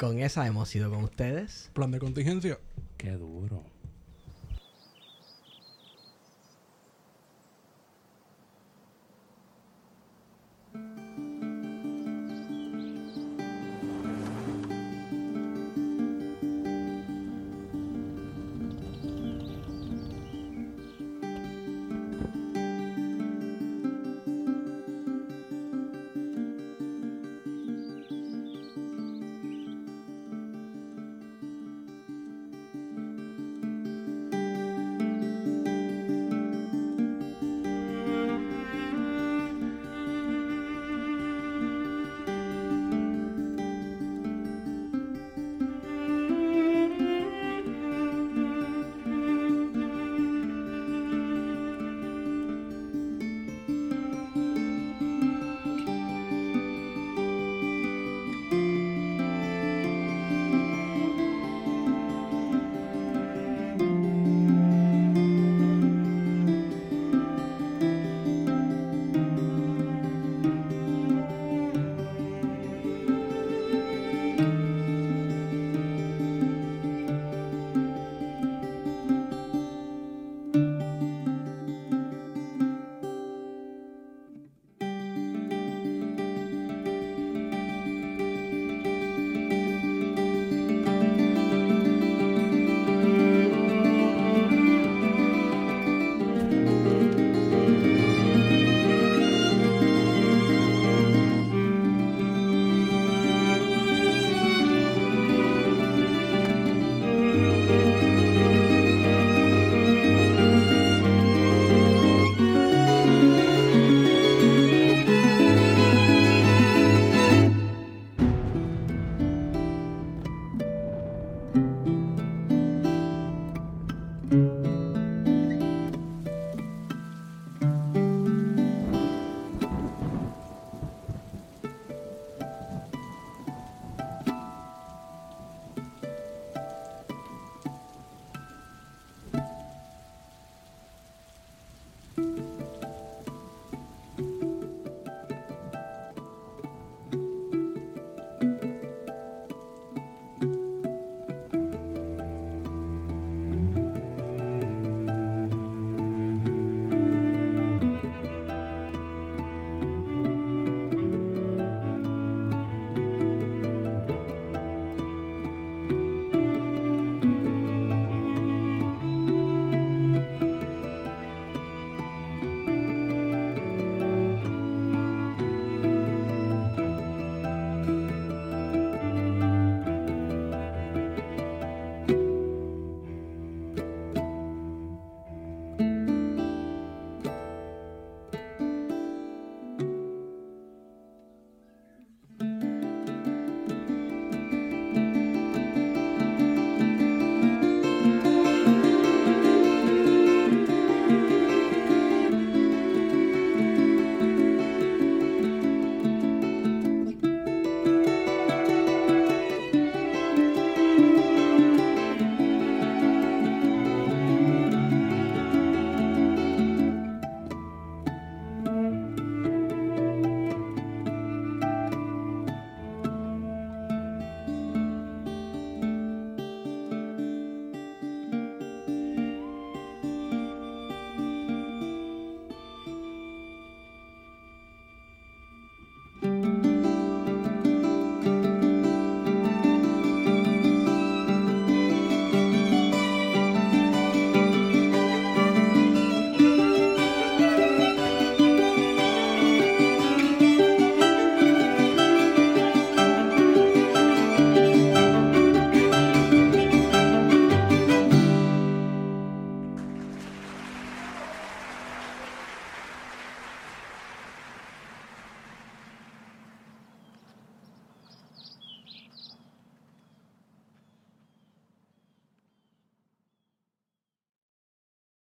Con esa hemos ido con ustedes. Plan de contingencia.